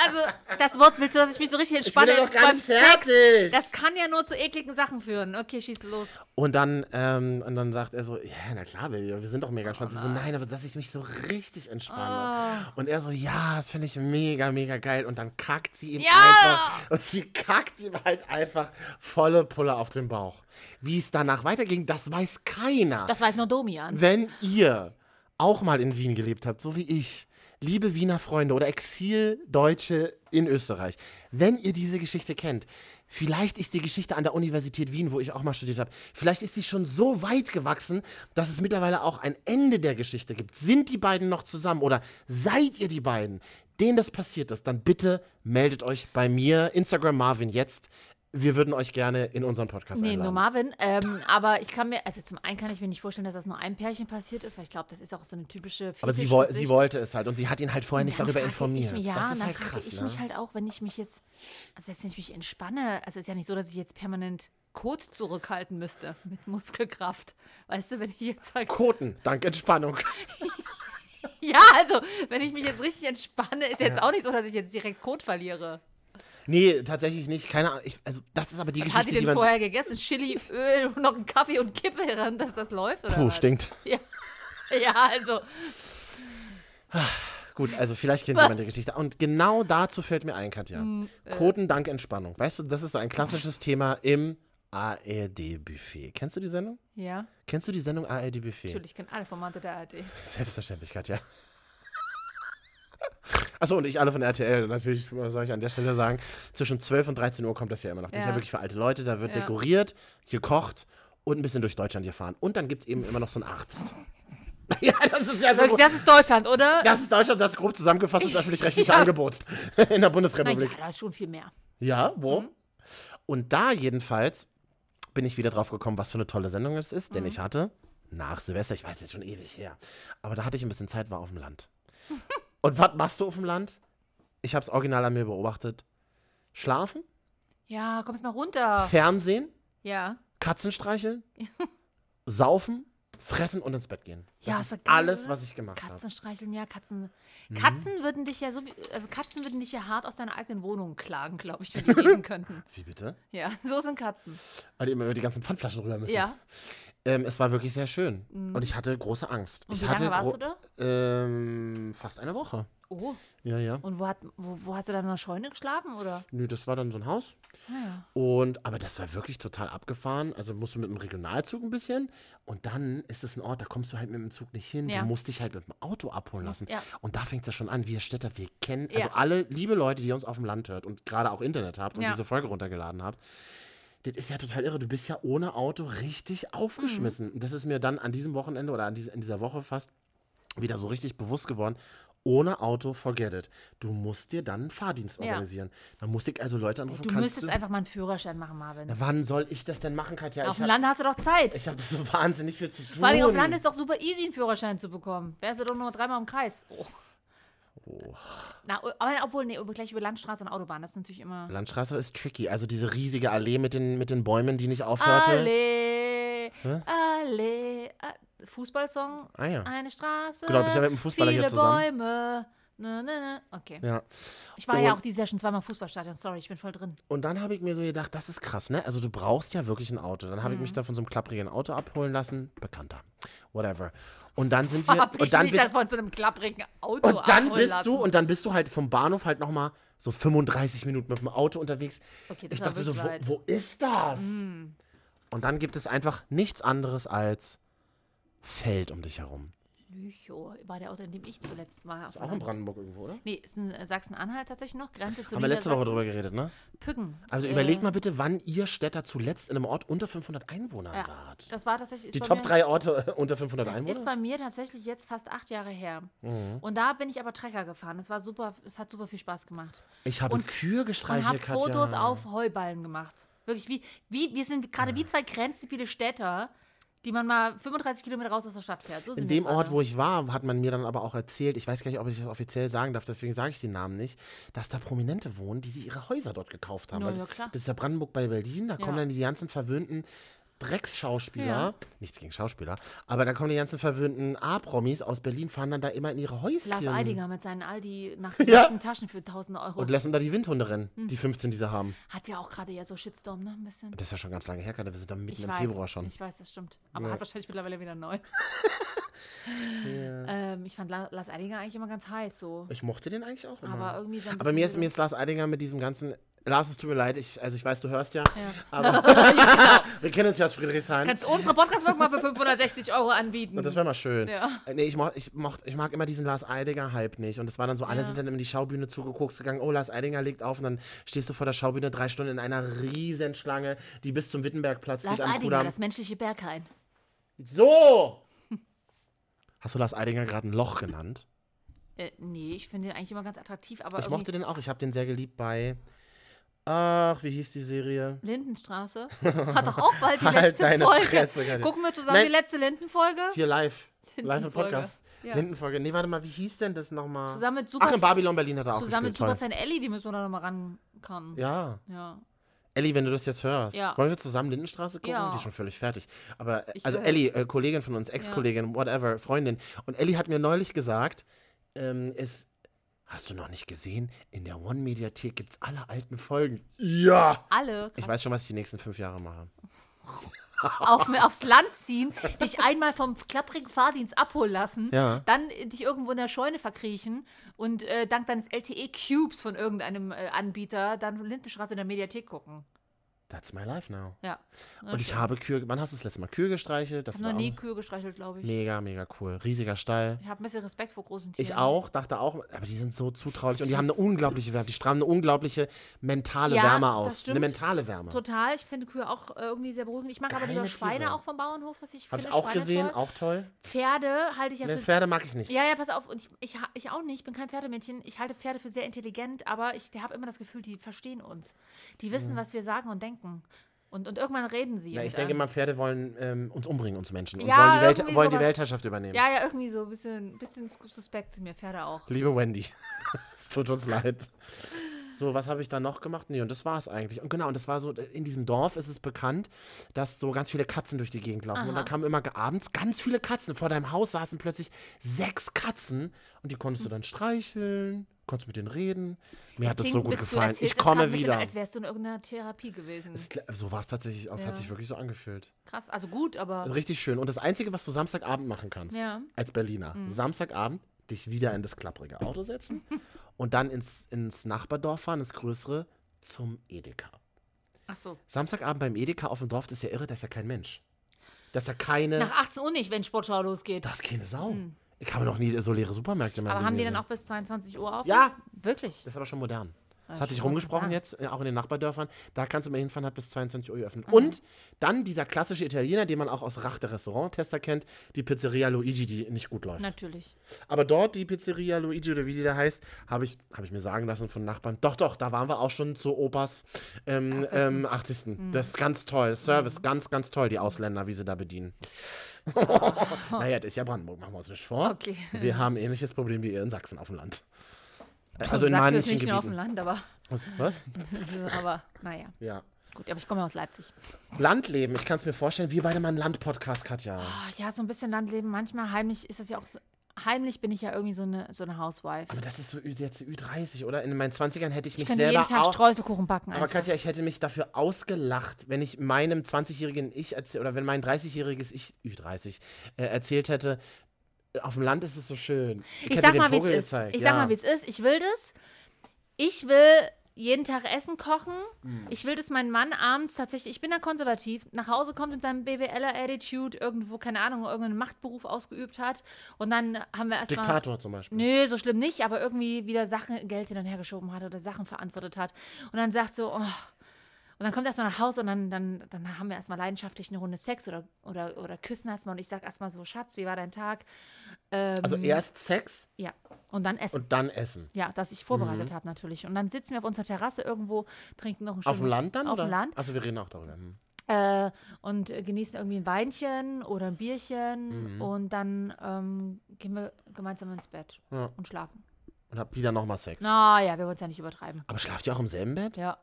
[SPEAKER 2] Also, das Wort willst du, dass ich mich so richtig
[SPEAKER 1] ich bin
[SPEAKER 2] entspanne
[SPEAKER 1] gar
[SPEAKER 2] beim
[SPEAKER 1] nicht
[SPEAKER 2] Sex?
[SPEAKER 1] fertig.
[SPEAKER 2] Das kann ja nur zu ekligen Sachen führen. Okay, schieß los.
[SPEAKER 1] Und dann, ähm, und dann sagt er so, ja, na klar, Baby, wir sind doch mega entspannt. Sie so, nein, aber dass ich mich so richtig entspanne. Und er so, ja, das finde ich mega, mega geil. Und dann kackt sie ihm
[SPEAKER 2] Ja!
[SPEAKER 1] einfach, und sie kackt ihm halt einfach volle Pulle auf den Bauch. Wie es danach weiterging, das weiß keiner.
[SPEAKER 2] Das weiß nur Domian.
[SPEAKER 1] Wenn ihr auch mal in Wien gelebt habt, so wie ich, liebe Wiener Freunde oder Exil-Deutsche in Österreich, wenn ihr diese Geschichte kennt, vielleicht ist die Geschichte an der Universität Wien, wo ich auch mal studiert habe, vielleicht ist sie schon so weit gewachsen, dass es mittlerweile auch ein Ende der Geschichte gibt. Sind die beiden noch zusammen oder seid ihr die beiden, denen das passiert ist, dann bitte meldet euch bei mir, Instagram Marvin jetzt. Wir würden euch gerne in unseren Podcast
[SPEAKER 2] Nee,
[SPEAKER 1] einladen.
[SPEAKER 2] nur Marvin. Ähm, aber ich kann mir, also zum einen kann ich mir nicht vorstellen, dass das nur einem Pärchen passiert ist, weil ich glaube, das ist auch so eine typische
[SPEAKER 1] Aber sie,
[SPEAKER 2] Geschichte.
[SPEAKER 1] sie wollte es halt und sie hat ihn halt vorher nicht darüber informiert.
[SPEAKER 2] Ich mich, ja,
[SPEAKER 1] das ist
[SPEAKER 2] dann
[SPEAKER 1] halt krass,
[SPEAKER 2] ich
[SPEAKER 1] ne?
[SPEAKER 2] mich halt auch, wenn ich mich jetzt, also selbst wenn ich mich entspanne, also ist ja nicht so, dass ich jetzt permanent Kot zurückhalten müsste mit Muskelkraft. Weißt du, wenn ich jetzt halt,
[SPEAKER 1] Koten, dank Entspannung.
[SPEAKER 2] ja, also, wenn ich mich jetzt richtig entspanne, ist jetzt auch nicht so, dass ich jetzt direkt Kot verliere.
[SPEAKER 1] Nee, tatsächlich nicht. Keine Ahnung. Ich, also, das ist aber die
[SPEAKER 2] Hat
[SPEAKER 1] Geschichte,
[SPEAKER 2] die
[SPEAKER 1] die
[SPEAKER 2] denn
[SPEAKER 1] man.
[SPEAKER 2] vorher gegessen? Chili, Öl, und noch einen Kaffee und Kippe heran, dass das läuft? Oder
[SPEAKER 1] Puh,
[SPEAKER 2] was?
[SPEAKER 1] stinkt.
[SPEAKER 2] Ja. ja, also,
[SPEAKER 1] Gut, also vielleicht kennt jemand die Geschichte. Und genau dazu fällt mir ein, Katja.
[SPEAKER 2] Hm, äh.
[SPEAKER 1] Koten dank Entspannung. Weißt du, das ist so ein klassisches Thema im ARD-Buffet. Kennst du die Sendung?
[SPEAKER 2] ja,
[SPEAKER 1] Kennst du die Sendung ARD-Buffet?
[SPEAKER 2] natürlich, ich kenne alle Formate der ARD.
[SPEAKER 1] Selbstverständlich, Katja. Achso, und ich alle von RTL. Natürlich soll ich an der Stelle sagen, zwischen 12 und 13 Uhr kommt das ja immer noch. Das ist ja
[SPEAKER 2] Ja.
[SPEAKER 1] wirklich für alte Leute. Da wird
[SPEAKER 2] Ja.
[SPEAKER 1] dekoriert, gekocht und ein bisschen durch Deutschland gefahren. Und dann gibt es eben immer noch so einen Arzt. ja, das ist ja so.
[SPEAKER 2] Wirklich, das ist Deutschland, oder?
[SPEAKER 1] Das ist Deutschland, das grob zusammengefasst ist öffentlich-rechtliche
[SPEAKER 2] Ja.
[SPEAKER 1] Angebot in der
[SPEAKER 2] Na ja,
[SPEAKER 1] Bundesrepublik.
[SPEAKER 2] da ist schon viel mehr.
[SPEAKER 1] Ja, wo?
[SPEAKER 2] Mhm.
[SPEAKER 1] Und da jedenfalls bin ich wieder drauf gekommen, was für eine tolle Sendung es ist,
[SPEAKER 2] Mhm.
[SPEAKER 1] denn ich hatte nach Silvester, ich weiß jetzt schon ewig her, aber da hatte ich ein bisschen Zeit, war auf dem Land. Und was machst du auf dem Land? Ich habe es original an mir beobachtet. Schlafen,
[SPEAKER 2] Ja, kommst mal runter.
[SPEAKER 1] Fernsehen,
[SPEAKER 2] Ja.
[SPEAKER 1] Katzen streicheln, saufen, fressen und ins Bett gehen. Das
[SPEAKER 2] Ja,
[SPEAKER 1] ist
[SPEAKER 2] geil,
[SPEAKER 1] alles, was ich gemacht habe.
[SPEAKER 2] Katzen streicheln, ja, Katzen.
[SPEAKER 1] Mhm.
[SPEAKER 2] Katzen würden dich ja so, wie- also Katzen würden dich ja hart aus deiner eigenen Wohnung klagen, glaube ich, wenn die reden könnten.
[SPEAKER 1] Wie bitte?
[SPEAKER 2] Ja, so sind Katzen.
[SPEAKER 1] Weil die immer über die ganzen Pfandflaschen rüber müssen.
[SPEAKER 2] Ja.
[SPEAKER 1] Ähm, es war wirklich sehr schön. Und ich hatte große Angst.
[SPEAKER 2] Und
[SPEAKER 1] ich
[SPEAKER 2] wie
[SPEAKER 1] hatte
[SPEAKER 2] lange warst du da?
[SPEAKER 1] Ähm, fast eine Woche.
[SPEAKER 2] Oh.
[SPEAKER 1] Ja, ja.
[SPEAKER 2] Und wo, hat, wo, wo hast du dann in der Scheune geschlafen, oder?
[SPEAKER 1] Nö, das war dann so ein Haus.
[SPEAKER 2] Naja.
[SPEAKER 1] Und, aber das war wirklich total abgefahren. Also musst du mit dem Regionalzug ein bisschen. Und dann ist es ein Ort, da kommst du halt mit dem Zug nicht hin.
[SPEAKER 2] Ja.
[SPEAKER 1] Du musst dich halt mit dem Auto abholen lassen.
[SPEAKER 2] Ja.
[SPEAKER 1] Und da fängt es ja schon an. Wir Städter, wir kennen, also
[SPEAKER 2] Ja.
[SPEAKER 1] alle liebe Leute, die uns auf dem Land hört und gerade auch Internet habt und
[SPEAKER 2] Ja.
[SPEAKER 1] diese Folge runtergeladen habt. Das ist ja total irre. Du bist ja ohne Auto richtig aufgeschmissen.
[SPEAKER 2] Mhm.
[SPEAKER 1] Das ist mir dann an diesem Wochenende oder an diese, in dieser Woche fast wieder so richtig bewusst geworden. Ohne Auto, forget it. Du musst dir dann einen Fahrdienst
[SPEAKER 2] Ja.
[SPEAKER 1] organisieren. Dann musste ich also Leute anrufen.
[SPEAKER 2] Du müsstest einfach mal einen Führerschein machen, Marvin.
[SPEAKER 1] Na, wann soll ich das denn machen, Katja?
[SPEAKER 2] auf
[SPEAKER 1] ich
[SPEAKER 2] dem Land hast du doch Zeit.
[SPEAKER 1] ich habe das so wahnsinnig viel zu tun.
[SPEAKER 2] Vor allem auf dem Land ist doch super easy, einen Führerschein zu bekommen. Wärst du doch nur dreimal im Kreis. Oh. Na, aber obwohl, nee, gleich über Landstraße und Autobahn, das ist natürlich immer.
[SPEAKER 1] Landstraße ist tricky. Also diese riesige Allee mit den, mit den Bäumen, die nicht aufhörte.
[SPEAKER 2] Allee,
[SPEAKER 1] Was?
[SPEAKER 2] Allee, äh, Fußballsong,
[SPEAKER 1] Ah ja.
[SPEAKER 2] eine Straße.
[SPEAKER 1] Genau, bist ja mit dem Fußballer hier
[SPEAKER 2] viele
[SPEAKER 1] zusammen.
[SPEAKER 2] Bäume. Ne, ne, ne. Okay.
[SPEAKER 1] Ja.
[SPEAKER 2] Ich war ja
[SPEAKER 1] Und-
[SPEAKER 2] auch dieses Jahr schon zweimal Fußballstadion. Sorry, ich bin voll drin.
[SPEAKER 1] Und dann habe ich mir so gedacht, das ist krass, ne? Also du brauchst ja wirklich ein Auto. Dann habe ich mich
[SPEAKER 2] Mhm.
[SPEAKER 1] da von so einem klapprigen Auto abholen lassen. Bekannter. Whatever. Und dann sind wir.
[SPEAKER 2] Hab ich
[SPEAKER 1] Und dann bist,
[SPEAKER 2] dann von so einem klapprigen Auto
[SPEAKER 1] und dann bist
[SPEAKER 2] lassen.
[SPEAKER 1] du, und dann bist du halt vom Bahnhof halt nochmal so 35 Minuten mit dem Auto unterwegs.
[SPEAKER 2] Okay, das
[SPEAKER 1] ich dachte so, wo, wo ist das? Und dann gibt es einfach nichts anderes als Feld um dich herum.
[SPEAKER 2] Lüchow war der Ort, in dem ich zuletzt war.
[SPEAKER 1] Ist auch in Brandenburg irgendwo, oder?
[SPEAKER 2] Nee, ist in Sachsen-Anhalt tatsächlich noch. Grenze zu
[SPEAKER 1] Haben wir letzte Woche drüber geredet, ne?
[SPEAKER 2] Püggen.
[SPEAKER 1] Also
[SPEAKER 2] Äh,
[SPEAKER 1] überlegt mal bitte, wann ihr Städter zuletzt in einem Ort unter 500 Einwohnern
[SPEAKER 2] Ja,
[SPEAKER 1] wart.
[SPEAKER 2] das war tatsächlich. ist
[SPEAKER 1] Die Top
[SPEAKER 2] mir-
[SPEAKER 1] 3 Orte unter 500
[SPEAKER 2] Das ist
[SPEAKER 1] Einwohner?
[SPEAKER 2] bei mir tatsächlich jetzt fast acht Jahre her.
[SPEAKER 1] Mhm.
[SPEAKER 2] Und da bin ich aber Trecker gefahren. Es war super, es hat super viel Spaß gemacht.
[SPEAKER 1] Ich habe
[SPEAKER 2] und-
[SPEAKER 1] Kühe
[SPEAKER 2] Und
[SPEAKER 1] gestreichelt,
[SPEAKER 2] habe
[SPEAKER 1] Katja.
[SPEAKER 2] Fotos auf Heuballen gemacht. Wirklich, wie, wie wir sind gerade wie zwei grenzstabile Städter, die man mal 35 Kilometer raus aus der Stadt fährt. So
[SPEAKER 1] In dem Ort, wo ich war, hat man mir dann aber auch erzählt, ich weiß gar nicht, ob ich das offiziell sagen darf, deswegen sage ich den Namen nicht, dass da Prominente wohnen, die sich ihre Häuser dort gekauft haben. Weil
[SPEAKER 2] ja, klar.
[SPEAKER 1] Das ist ja Brandenburg bei Berlin, da
[SPEAKER 2] Ja.
[SPEAKER 1] kommen dann die ganzen verwöhnten Drecksschauspieler,
[SPEAKER 2] Ja.
[SPEAKER 1] nichts gegen Schauspieler, aber da kommen die ganzen verwöhnten A-Promis aus Berlin, fahren dann da immer in ihre Häuschen.
[SPEAKER 2] Lars Eidinger mit seinen Aldi nach
[SPEAKER 1] Ja.
[SPEAKER 2] Taschen für 1000 Euro.
[SPEAKER 1] Und lassen da die Windhunde rennen,
[SPEAKER 2] Hm.
[SPEAKER 1] die 15, die sie haben.
[SPEAKER 2] Hat ja auch gerade ja so Shitstorm, ne? Ein bisschen.
[SPEAKER 1] Das ist ja schon ganz lange her, Katja, wir sind da mitten
[SPEAKER 2] Ich
[SPEAKER 1] im
[SPEAKER 2] weiß,
[SPEAKER 1] Februar schon.
[SPEAKER 2] Ich weiß, das stimmt. Aber
[SPEAKER 1] Ja.
[SPEAKER 2] hat wahrscheinlich mittlerweile wieder neu. ähm, ich fand La- Lars Eidinger eigentlich immer ganz heiß so.
[SPEAKER 1] Ich mochte den eigentlich auch immer.
[SPEAKER 2] Aber irgendwie so
[SPEAKER 1] Aber mir ist, mir ist Lars Eidinger mit diesem ganzen. Lars, es tut mir leid, ich, also ich weiß, du hörst ja.
[SPEAKER 2] Ja.
[SPEAKER 1] Aber wir kennen uns ja aus Friedrichshain.
[SPEAKER 2] Kannst unsere Podcast-Folge mal für 560 Euro anbieten.
[SPEAKER 1] Und das wäre mal schön.
[SPEAKER 2] Ja.
[SPEAKER 1] Äh, Nee, ich, moch, ich, moch, ich mag immer diesen Lars Eidinger-Hype nicht. Und es war dann so, alle
[SPEAKER 2] Ja.
[SPEAKER 1] sind dann in die Schaubühne zugeguckt, gegangen, oh, Lars Eidinger legt auf. Und dann stehst du vor der Schaubühne drei Stunden in einer riesen Schlange, die bis zum Wittenbergplatz
[SPEAKER 2] Lars
[SPEAKER 1] geht am
[SPEAKER 2] Eidinger,
[SPEAKER 1] Kudamm.
[SPEAKER 2] das menschliche Berghain.
[SPEAKER 1] So! Hast du Lars Eidinger gerade ein Loch genannt?
[SPEAKER 2] Äh, nee, ich finde den eigentlich immer ganz attraktiv, aber
[SPEAKER 1] Ich mochte den auch. Ich habe den sehr geliebt bei. Ach, wie hieß die Serie?
[SPEAKER 2] Lindenstraße hat doch auch bald die
[SPEAKER 1] Halt
[SPEAKER 2] letzte
[SPEAKER 1] deine
[SPEAKER 2] Folge.
[SPEAKER 1] Fresse, Katja.
[SPEAKER 2] Gucken wir zusammen
[SPEAKER 1] Nein.
[SPEAKER 2] die letzte Lindenfolge?
[SPEAKER 1] Hier live. Live im. Podcast.
[SPEAKER 2] Ja.
[SPEAKER 1] Lindenfolge. Nee, warte mal, wie hieß denn das nochmal?
[SPEAKER 2] Zusammen mit Super,
[SPEAKER 1] Ach, in Babylon Berlin hat er auch
[SPEAKER 2] zusammen mit
[SPEAKER 1] gespielt. Toll.
[SPEAKER 2] Superfan Ellie, die müssen wir da nochmal ran kann.
[SPEAKER 1] Ja.
[SPEAKER 2] ja.
[SPEAKER 1] Elli, wenn du das jetzt hörst,
[SPEAKER 2] Ja.
[SPEAKER 1] wollen wir zusammen Lindenstraße gucken?
[SPEAKER 2] Ja.
[SPEAKER 1] Die ist schon völlig fertig. Aber,
[SPEAKER 2] Ich
[SPEAKER 1] also
[SPEAKER 2] will.
[SPEAKER 1] Elli, äh, Kollegin von uns, Ex-Kollegin, whatever, Freundin. Und Elli hat mir neulich gesagt, ähm, es, hast du noch nicht gesehen, in der One-Mediathek gibt es alle alten Folgen. Ja!
[SPEAKER 2] Alle
[SPEAKER 1] Ich weiß schon, was ich die nächsten fünf Jahre mache.
[SPEAKER 2] auf, aufs Land ziehen, dich einmal vom klapprigen Fahrdienst abholen lassen,
[SPEAKER 1] Ja.
[SPEAKER 2] dann dich irgendwo in der Scheune verkriechen und äh, dank deines LTE-Cubes von irgendeinem äh, Anbieter dann Lindenstraße in der Mediathek gucken.
[SPEAKER 1] That's my life now.
[SPEAKER 2] Ja.
[SPEAKER 1] Und ich habe Kühe, wann hast du das letzte Mal Kühe gestreichelt? Das
[SPEAKER 2] Ich habe noch nie Kühe gestreichelt, glaube ich.
[SPEAKER 1] mega, mega cool. Riesiger Stall.
[SPEAKER 2] Ich habe ein bisschen Respekt vor großen Tieren.
[SPEAKER 1] Ich auch, dachte auch, aber die sind so zutraulich und die haben eine unglaubliche Wärme, die strahlen eine unglaubliche mentale
[SPEAKER 2] Ja,
[SPEAKER 1] Wärme aus. Eine mentale Wärme.
[SPEAKER 2] Total. Ich finde Kühe auch äh, irgendwie sehr beruhigend. Ich mag aber
[SPEAKER 1] Geile
[SPEAKER 2] lieber Schweine
[SPEAKER 1] Tiere.
[SPEAKER 2] auch vom Bauernhof, dass ich
[SPEAKER 1] Habe ich auch
[SPEAKER 2] Schweine
[SPEAKER 1] gesehen,
[SPEAKER 2] Toll.
[SPEAKER 1] auch toll.
[SPEAKER 2] Pferde halte ich ja
[SPEAKER 1] Ne,
[SPEAKER 2] für
[SPEAKER 1] Pferde mag ich nicht.
[SPEAKER 2] Ja, ja, pass auf. Und ich, ich, ich auch nicht. Ich bin kein Pferdemädchen. Ich halte Pferde für sehr intelligent, aber ich habe immer das Gefühl, die verstehen uns. Die wissen, was wir sagen und denken. Und, und irgendwann reden sie.
[SPEAKER 1] Na, ich denke mal, Pferde wollen ähm, uns umbringen, uns Menschen. Und
[SPEAKER 2] Ja,
[SPEAKER 1] wollen, die, Welt, wollen die. Weltherrschaft übernehmen.
[SPEAKER 2] Ja, ja, irgendwie so ein bisschen, bisschen suspekt sind mir Pferde auch.
[SPEAKER 1] Liebe Wendy, es tut uns leid. So, was habe ich dann noch gemacht? Nee, und das war es eigentlich. Und genau, und das war so, in diesem Dorf ist es bekannt, dass so ganz viele Katzen durch die Gegend laufen. Und dann kamen immer abends ganz viele Katzen. Vor deinem Haus saßen plötzlich sechs Katzen und die konntest du dann streicheln, konntest mit denen reden. Mir hat das so gut gefallen. Ich komme wieder.
[SPEAKER 2] Als wärst du in irgendeiner Therapie gewesen.
[SPEAKER 1] Es- So war es tatsächlich aus,
[SPEAKER 2] Ja.
[SPEAKER 1] hat sich wirklich so angefühlt.
[SPEAKER 2] Krass, also gut, aber.
[SPEAKER 1] Richtig schön. Und das Einzige, was du Samstagabend machen kannst,
[SPEAKER 2] Ja. Mhm.
[SPEAKER 1] als Berliner, Samstagabend dich wieder in das klapprige Auto setzen und dann ins, ins Nachbardorf fahren, ins größere, zum Edeka.
[SPEAKER 2] Ach so.
[SPEAKER 1] Samstagabend beim Edeka auf dem Dorf, das ist ja irre, das ist ja kein Mensch. Das ist ja keine.
[SPEAKER 2] Nach 18 Uhr nicht, wenn Sportschau losgeht.
[SPEAKER 1] das ist keine Sau. Ich habe noch nie so leere Supermärkte meinem
[SPEAKER 2] Aber haben die dann auch bis 22 Uhr auf?
[SPEAKER 1] Ja.
[SPEAKER 2] Wirklich?
[SPEAKER 1] Das ist aber schon modern. Das hat sich rumgesprochen jetzt, äh, auch in den Nachbardörfern. Da kannst du mal hinfahren, hat bis 22 Uhr geöffnet. Und dann dieser klassische Italiener, den man auch aus Rach der Restauranttester kennt, die Pizzeria Luigi, die nicht gut läuft.
[SPEAKER 2] Natürlich.
[SPEAKER 1] Aber dort, die Pizzeria Luigi oder wie die da heißt, habe ich, hab ich mir sagen lassen von Nachbarn. Doch, doch, da waren wir auch schon zu Opas ähm, ähm, 80.
[SPEAKER 2] Mhm.
[SPEAKER 1] Das ist ganz toll. Service, ganz, ganz toll, die Ausländer, wie sie da bedienen. naja, das ist ja Brandenburg, machen wir uns nicht vor.
[SPEAKER 2] Okay.
[SPEAKER 1] Wir haben ein ähnliches Problem wie ihr in Sachsen auf dem Land. Also in manchen
[SPEAKER 2] nicht nur auf dem
[SPEAKER 1] Gebieten.
[SPEAKER 2] Land, aber,
[SPEAKER 1] Was? Was?
[SPEAKER 2] aber naja.
[SPEAKER 1] Ja.
[SPEAKER 2] Gut, aber ich komme ja aus Leipzig.
[SPEAKER 1] Landleben, ich kann es mir vorstellen, wir beide mal einen Land-Podcast, Katja.
[SPEAKER 2] Ah, ja, so ein bisschen Landleben. Manchmal heimlich ist das ja auch so. Heimlich bin ich ja irgendwie so eine, so eine Housewife.
[SPEAKER 1] Aber das ist so jetzt Ü30, oder? In meinen 20ern hätte ich
[SPEAKER 2] Ich
[SPEAKER 1] mich selber
[SPEAKER 2] jeden Tag
[SPEAKER 1] auch,
[SPEAKER 2] Streuselkuchen backen.
[SPEAKER 1] Aber
[SPEAKER 2] Einfach.
[SPEAKER 1] Katja, ich hätte mich dafür ausgelacht, wenn ich meinem 20-jährigen Ich erzähl, oder wenn mein 30-jähriges Ich, Ü30, äh, erzählt hätte, auf dem Land ist es so schön.
[SPEAKER 2] Ich
[SPEAKER 1] hätte
[SPEAKER 2] sag mal, wie es ist.
[SPEAKER 1] gezeigt,
[SPEAKER 2] Ich
[SPEAKER 1] ja.
[SPEAKER 2] sag mal, wie es ist. Ich will das. Ich will jeden Tag Essen kochen.
[SPEAKER 1] Hm.
[SPEAKER 2] Ich will, dass mein Mann abends tatsächlich, ich bin da konservativ, nach Hause kommt mit seinem BWLer-Attitude, irgendwo, keine Ahnung, irgendeinen Machtberuf ausgeübt hat. Und dann haben wir erstmal.
[SPEAKER 1] Diktator zum Beispiel.
[SPEAKER 2] Nö, so schlimm nicht, aber irgendwie wieder Sachen, Geld hin und her geschoben hat oder Sachen verantwortet hat. Und dann sagt so, oh. Und dann kommt er erstmal nach Hause und dann, dann, dann haben wir erstmal leidenschaftlich eine Runde Sex oder, oder, oder küssen erstmal und ich sag erstmal so, Schatz, wie war dein Tag? Ähm,
[SPEAKER 1] Also erst Sex
[SPEAKER 2] Ja. Und dann Essen.
[SPEAKER 1] und dann Essen.
[SPEAKER 2] ja, das ich vorbereitet habe natürlich. Und dann sitzen wir auf unserer Terrasse irgendwo, trinken noch einen
[SPEAKER 1] Auf dem Land dann?
[SPEAKER 2] Auf dem Land.
[SPEAKER 1] Also wir reden auch darüber. Hm.
[SPEAKER 2] Äh, und genießen irgendwie ein Weinchen oder ein
[SPEAKER 1] Mhm.
[SPEAKER 2] Bierchen und dann ähm, gehen wir gemeinsam ins Bett
[SPEAKER 1] Ja.
[SPEAKER 2] und schlafen.
[SPEAKER 1] Und hab wieder nochmal Sex.
[SPEAKER 2] Naja, wir wollen es ja nicht übertreiben.
[SPEAKER 1] Aber schlaft ihr auch im selben Bett?
[SPEAKER 2] Ja.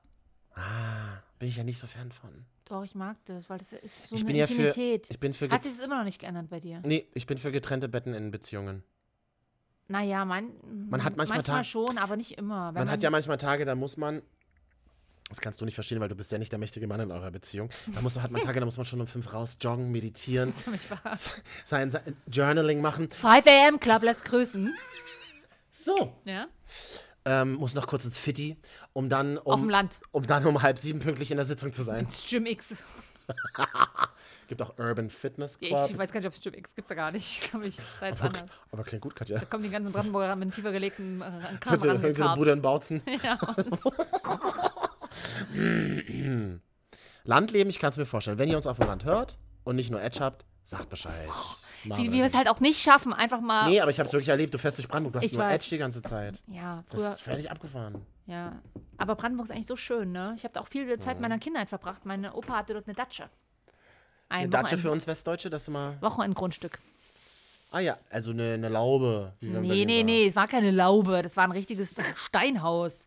[SPEAKER 1] Ah, bin ich ja nicht so Fan von.
[SPEAKER 2] Doch, ich mag das, weil das ist so
[SPEAKER 1] Ich
[SPEAKER 2] eine
[SPEAKER 1] bin ja für-
[SPEAKER 2] Intimität.
[SPEAKER 1] Ich bin für
[SPEAKER 2] Hat sich das immer noch nicht geändert bei dir?
[SPEAKER 1] Nee, ich bin für getrennte Betten in Beziehungen.
[SPEAKER 2] Naja, mein,
[SPEAKER 1] Man hat manchmal Tag-
[SPEAKER 2] schon, aber nicht immer. Wenn
[SPEAKER 1] Man hat ja manchmal Tage, da muss man. Das kannst du nicht verstehen, weil du bist ja nicht der mächtige Mann in eurer Beziehung. Da muss man, hat man Tage, da muss man schon um fünf raus joggen, meditieren, sein, sein Journaling machen.
[SPEAKER 2] 5 AM Club lässt grüßen.
[SPEAKER 1] So.
[SPEAKER 2] Ja?
[SPEAKER 1] Ähm, muss noch kurz ins Fitti, um dann um, um dann um halb sieben pünktlich in der Sitzung zu sein.
[SPEAKER 2] Das Gym X.
[SPEAKER 1] Gibt auch Urban Fitness Club.
[SPEAKER 2] Ja, ich weiß gar nicht, ob es Gym X gibt. es ja gar nicht. Glaube ich. Das heißt anders.
[SPEAKER 1] Aber klingt gut, Katja.
[SPEAKER 2] Da kommen die ganzen Brandenburger mit tiefer gelegten äh,
[SPEAKER 1] Hört
[SPEAKER 2] Kamen
[SPEAKER 1] so eine. Bude in Bautzen.
[SPEAKER 2] Ja,
[SPEAKER 1] Landleben, ich kann es mir vorstellen. Wenn ihr uns auf dem Land hört und nicht nur Edge habt, sagt Bescheid.
[SPEAKER 2] wie
[SPEAKER 1] Marvin.
[SPEAKER 2] wie wir es halt auch nicht schaffen, einfach mal.
[SPEAKER 1] Nee, aber ich habe es wirklich erlebt. Du fährst durch Brandenburg, du hast
[SPEAKER 2] Ich
[SPEAKER 1] nur
[SPEAKER 2] weiß.
[SPEAKER 1] Edge die ganze Zeit.
[SPEAKER 2] Ja,
[SPEAKER 1] Das
[SPEAKER 2] früher.
[SPEAKER 1] ist völlig abgefahren.
[SPEAKER 2] Ja. Aber Brandenburg ist eigentlich so schön, ne? Ich habe da auch viel Zeit meiner Kindheit verbracht. Meine Opa hatte dort eine Datsche. Ein
[SPEAKER 1] Eine Datsche
[SPEAKER 2] Wochenend-
[SPEAKER 1] für uns Westdeutsche, dass du mal.
[SPEAKER 2] Wochenendgrundstück.
[SPEAKER 1] Ah ja, also eine, eine Laube. wie wir in
[SPEAKER 2] Nee,
[SPEAKER 1] Berlin
[SPEAKER 2] nee,
[SPEAKER 1] sagen.
[SPEAKER 2] nee, es war keine Laube. Das war ein richtiges Steinhaus.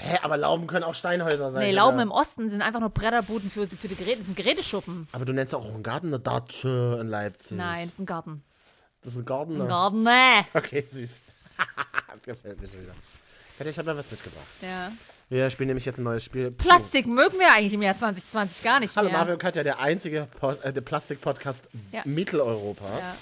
[SPEAKER 1] Hä, aber Lauben können auch Steinhäuser sein.
[SPEAKER 2] Nee,
[SPEAKER 1] oder?
[SPEAKER 2] Lauben im Osten sind einfach nur Bretterbuden für, für die Geräte. Das sind Geräteschuppen.
[SPEAKER 1] Aber du nennst auch einen Garten eine Datsche in Leipzig.
[SPEAKER 2] Nein, das ist ein Garten.
[SPEAKER 1] Das ist ein Garten.
[SPEAKER 2] Ein
[SPEAKER 1] ne?
[SPEAKER 2] Garten, nee.
[SPEAKER 1] Okay, süß. das gefällt mir schon wieder. Ich habe mal was mitgebracht.
[SPEAKER 2] Ja.
[SPEAKER 1] Wir spielen nämlich jetzt ein neues Spiel.
[SPEAKER 2] Plastik mögen wir eigentlich im Jahr 2020 gar nicht
[SPEAKER 1] Hallo
[SPEAKER 2] mehr.
[SPEAKER 1] Marvin und Katja, der einzige po äh, Plastik-Podcast
[SPEAKER 2] Ja.
[SPEAKER 1] Mitteleuropas.
[SPEAKER 2] Ja.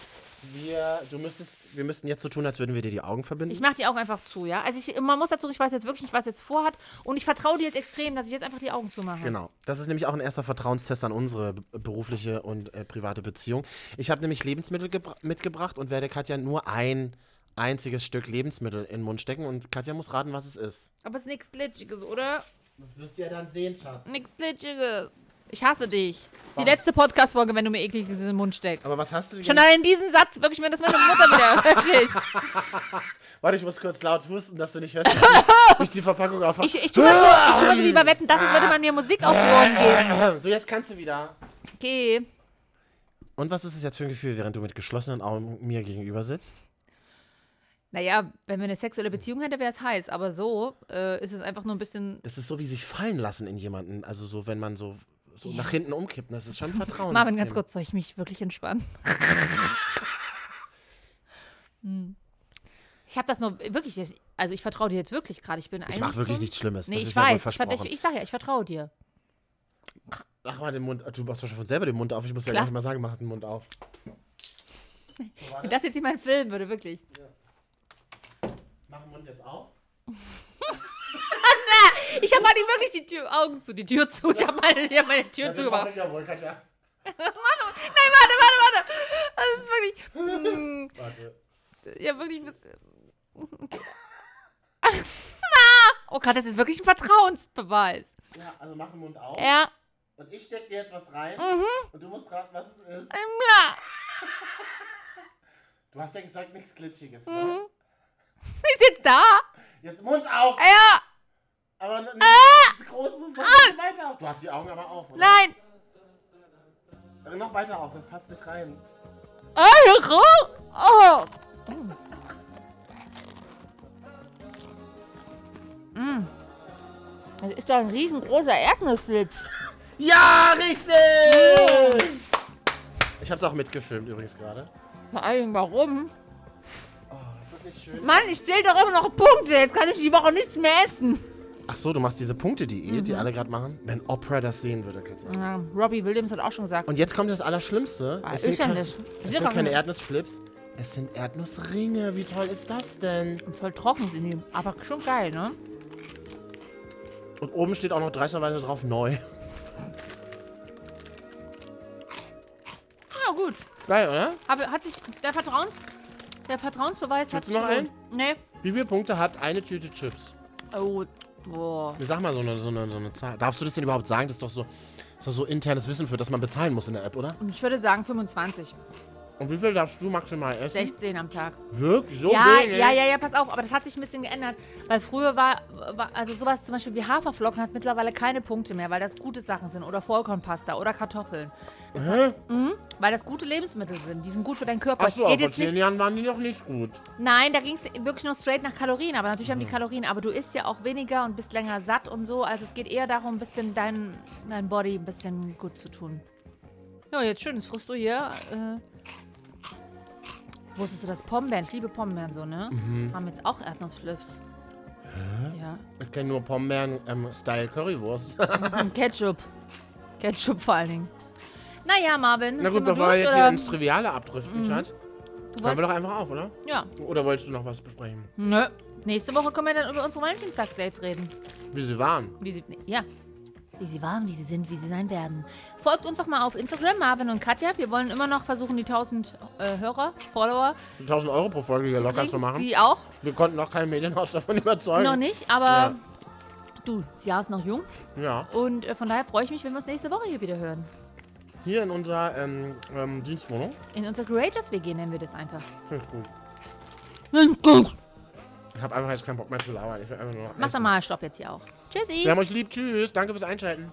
[SPEAKER 1] Wir, du müsstest, wir müssten jetzt so tun, als würden wir dir die Augen verbinden.
[SPEAKER 2] Ich mache die Augen einfach zu, ja. Also ich, man muss dazu, ich weiß jetzt wirklich nicht, was jetzt vorhat. Und ich vertraue dir jetzt extrem, dass ich jetzt einfach die Augen zumache.
[SPEAKER 1] Genau. Das ist nämlich auch ein erster Vertrauenstest an unsere berufliche und äh, private Beziehung. Ich habe nämlich Lebensmittel gebra- mitgebracht und werde Katja nur ein einziges Stück Lebensmittel in den Mund stecken und Katja muss raten, was es ist.
[SPEAKER 2] Aber es ist nichts Glitschiges, oder?
[SPEAKER 1] Das wirst du ja dann sehen, Schatz.
[SPEAKER 2] Nichts Glitschiges. Ich hasse dich. Das ist die letzte Podcast-Folge, wenn du mir ekliges in den Mund steckst.
[SPEAKER 1] Aber was hast du
[SPEAKER 2] Schon allein diesen Satz, wirklich, wenn das meine Mutter wieder, wirklich.
[SPEAKER 1] Warte, ich muss kurz laut husten, dass du nicht hörst, wie ich die Verpackung aufmache.
[SPEAKER 2] Ich, ich tue mal so, ich tu mal so wie bei Wetten, das ist, würde man mir Musik auf die Ohren geben.
[SPEAKER 1] So, jetzt kannst du wieder.
[SPEAKER 2] Okay.
[SPEAKER 1] Und was ist es jetzt für ein Gefühl, während du mit geschlossenen Augen mir gegenüber sitzt?
[SPEAKER 2] Naja, wenn wir eine sexuelle Beziehung hätten, wäre es heiß. Aber so äh, ist es einfach nur ein bisschen.
[SPEAKER 1] Das ist so wie sich fallen lassen in jemanden. Also so, wenn man so, so
[SPEAKER 2] Ja.
[SPEAKER 1] nach hinten umkippt. Das ist schon Vertrauen.
[SPEAKER 2] Marvin, ganz kurz, soll ich mich wirklich entspannen? Hm. ich habe das nur wirklich. Also, ich vertraue dir jetzt wirklich gerade. Ich bin
[SPEAKER 1] Ich mache wirklich
[SPEAKER 2] 21.
[SPEAKER 1] nichts Schlimmes.
[SPEAKER 2] Nee,
[SPEAKER 1] das
[SPEAKER 2] ich
[SPEAKER 1] ist ja
[SPEAKER 2] weiß. ich, ich, ich sag ja, ich vertraue dir.
[SPEAKER 1] Mach mal den Mund. Du machst doch schon von selber den Mund auf. Ich muss ja
[SPEAKER 2] Klar.
[SPEAKER 1] gar nicht mal sagen, mach den Mund auf.
[SPEAKER 2] Wenn das jetzt jemand filmen würde, wirklich.
[SPEAKER 1] Mach den Mund jetzt auf.
[SPEAKER 2] Ich habe halt wirklich die Tür, Augen zu, die Tür zu. Ich habe meine, hab meine Tür zugemacht.
[SPEAKER 1] Ja wohl, Katja.
[SPEAKER 2] Nein, warte, warte, warte. Das ist wirklich. Hm,
[SPEAKER 1] Warte.
[SPEAKER 2] ja, wirklich ein bisschen. Okay. oh Gott, das ist wirklich ein Vertrauensbeweis.
[SPEAKER 1] Ja, also mach den Mund auf.
[SPEAKER 2] Ja.
[SPEAKER 1] Und ich steck dir jetzt was rein. Und du musst raten, was es ist.
[SPEAKER 2] Ja.
[SPEAKER 1] Du hast ja gesagt, nichts Glitschiges.
[SPEAKER 2] Mhm.
[SPEAKER 1] Ne?
[SPEAKER 2] Ist jetzt da?
[SPEAKER 1] Jetzt Mund auf.
[SPEAKER 2] Ja.
[SPEAKER 1] Aber n- nichts Großes. Noch nicht weiter auf. Du hast die Augen aber auf, oder?
[SPEAKER 2] Nein.
[SPEAKER 1] Äh, Noch weiter auf, sonst passt nicht rein.
[SPEAKER 2] Oh. oh. Mm. Das ist doch ein riesengroßer Erdnussflips.
[SPEAKER 1] Ja, richtig! Ich hab's auch mitgefilmt übrigens gerade.
[SPEAKER 2] Vor allem, warum?
[SPEAKER 1] Oh, ist das nicht schön?
[SPEAKER 2] Mann, ich zähle doch immer noch Punkte. Jetzt kann ich die Woche nichts mehr essen.
[SPEAKER 1] Ach so, du machst diese Punkte-Diät, die
[SPEAKER 2] Mhm.
[SPEAKER 1] alle gerade machen? Wenn Oprah das sehen würde, Katja.
[SPEAKER 2] Ja, Robbie Williams hat auch schon gesagt.
[SPEAKER 1] Und jetzt kommt das Allerschlimmste.
[SPEAKER 2] Ah,
[SPEAKER 1] es
[SPEAKER 2] ist ja nicht.
[SPEAKER 1] Es sind keine. Erdnussflips, es sind Erdnussringe. Wie toll ist das denn?
[SPEAKER 2] Voll trocken sind die. Aber schon geil, ne?
[SPEAKER 1] Und oben steht auch noch dreisterweise drauf neu.
[SPEAKER 2] Ja, gut.
[SPEAKER 1] Geil, oder?
[SPEAKER 2] Aber hat sich der Vertrauens... Der Vertrauensbeweis hat
[SPEAKER 1] Willst du
[SPEAKER 2] sich
[SPEAKER 1] noch
[SPEAKER 2] gelohnt. Nee.
[SPEAKER 1] Wie viele Punkte hat eine Tüte Chips?
[SPEAKER 2] Oh, boah.
[SPEAKER 1] Sag mal so eine, so, eine, so eine Zahl. Darfst du das denn überhaupt sagen? Das ist doch so, ist doch so internes Wissen, für das man bezahlen muss in der App, oder?
[SPEAKER 2] Ich würde sagen 25.
[SPEAKER 1] Und wie viel darfst du maximal essen?
[SPEAKER 2] 16 am Tag.
[SPEAKER 1] Wirklich? So
[SPEAKER 2] ja,
[SPEAKER 1] wenig?
[SPEAKER 2] ja, ja, ja, pass auf, aber das hat sich ein bisschen geändert. Weil früher war, war also sowas zum Beispiel wie Haferflocken hat mittlerweile keine Punkte mehr, weil das gute Sachen sind. Oder Vollkornpasta oder Kartoffeln.
[SPEAKER 1] Hä?
[SPEAKER 2] mhm, weil das gute Lebensmittel sind. Die sind gut für deinen Körper.
[SPEAKER 1] Achso, vor zehn
[SPEAKER 2] nicht,
[SPEAKER 1] Jahren waren die noch nicht gut.
[SPEAKER 2] nein, da ging es wirklich nur straight nach Kalorien. Aber natürlich haben
[SPEAKER 1] Mhm.
[SPEAKER 2] die Kalorien. Aber du isst ja auch weniger und bist länger satt und so. Also es geht eher darum, ein bisschen dein, dein Body ein bisschen gut zu tun. Ja, jetzt schön. Jetzt frisst du hier. Äh, Wusstest du das Pombeeren? Ich liebe Pombeeren so, ne?
[SPEAKER 1] Mhm.
[SPEAKER 2] Haben jetzt auch Erdnussflips. Ja.
[SPEAKER 1] Ich kenne nur Pombeeren ähm, Style Currywurst.
[SPEAKER 2] Und Ketchup. Ketchup vor allen Dingen. Naja, Marvin.
[SPEAKER 1] Na gut, bevor wir jetzt
[SPEAKER 2] oder?
[SPEAKER 1] hier ins Triviale abdriften, Schatz.
[SPEAKER 2] Du
[SPEAKER 1] Hören
[SPEAKER 2] wolltest,
[SPEAKER 1] wir doch einfach auf, oder?
[SPEAKER 2] ja.
[SPEAKER 1] Oder wolltest du noch was besprechen?
[SPEAKER 2] Nö. Nächste Woche können wir dann über unsere Valentinstagsdates reden.
[SPEAKER 1] Wie sie waren.
[SPEAKER 2] Wie sie, ja. Wie sie waren, wie sie sind, wie sie sein werden. Folgt uns doch mal auf Instagram, Marvin und Katja. Wir wollen immer noch versuchen, die 1000 äh, Hörer, Follower
[SPEAKER 1] 1000 Euro pro Folge hier locker zu machen.
[SPEAKER 2] Die auch.
[SPEAKER 1] Wir konnten noch kein Medienhaus davon überzeugen.
[SPEAKER 2] Noch nicht, aber
[SPEAKER 1] Ja.
[SPEAKER 2] du, das Jahr ist noch jung.
[SPEAKER 1] Ja.
[SPEAKER 2] Und äh, von daher freue ich mich, wenn wir uns nächste Woche hier wieder hören.
[SPEAKER 1] Hier in unserer ähm, ähm, Dienstwohnung.
[SPEAKER 2] In unserer Creators WG nennen wir das einfach.
[SPEAKER 1] Finde ich gut. Ich habe einfach jetzt keinen Bock mehr zu lauern. Ich will einfach nur
[SPEAKER 2] Mach doch mal Stopp jetzt hier auch. Tschüssi.
[SPEAKER 1] Wir haben euch lieb. Tschüss. Danke fürs Einschalten.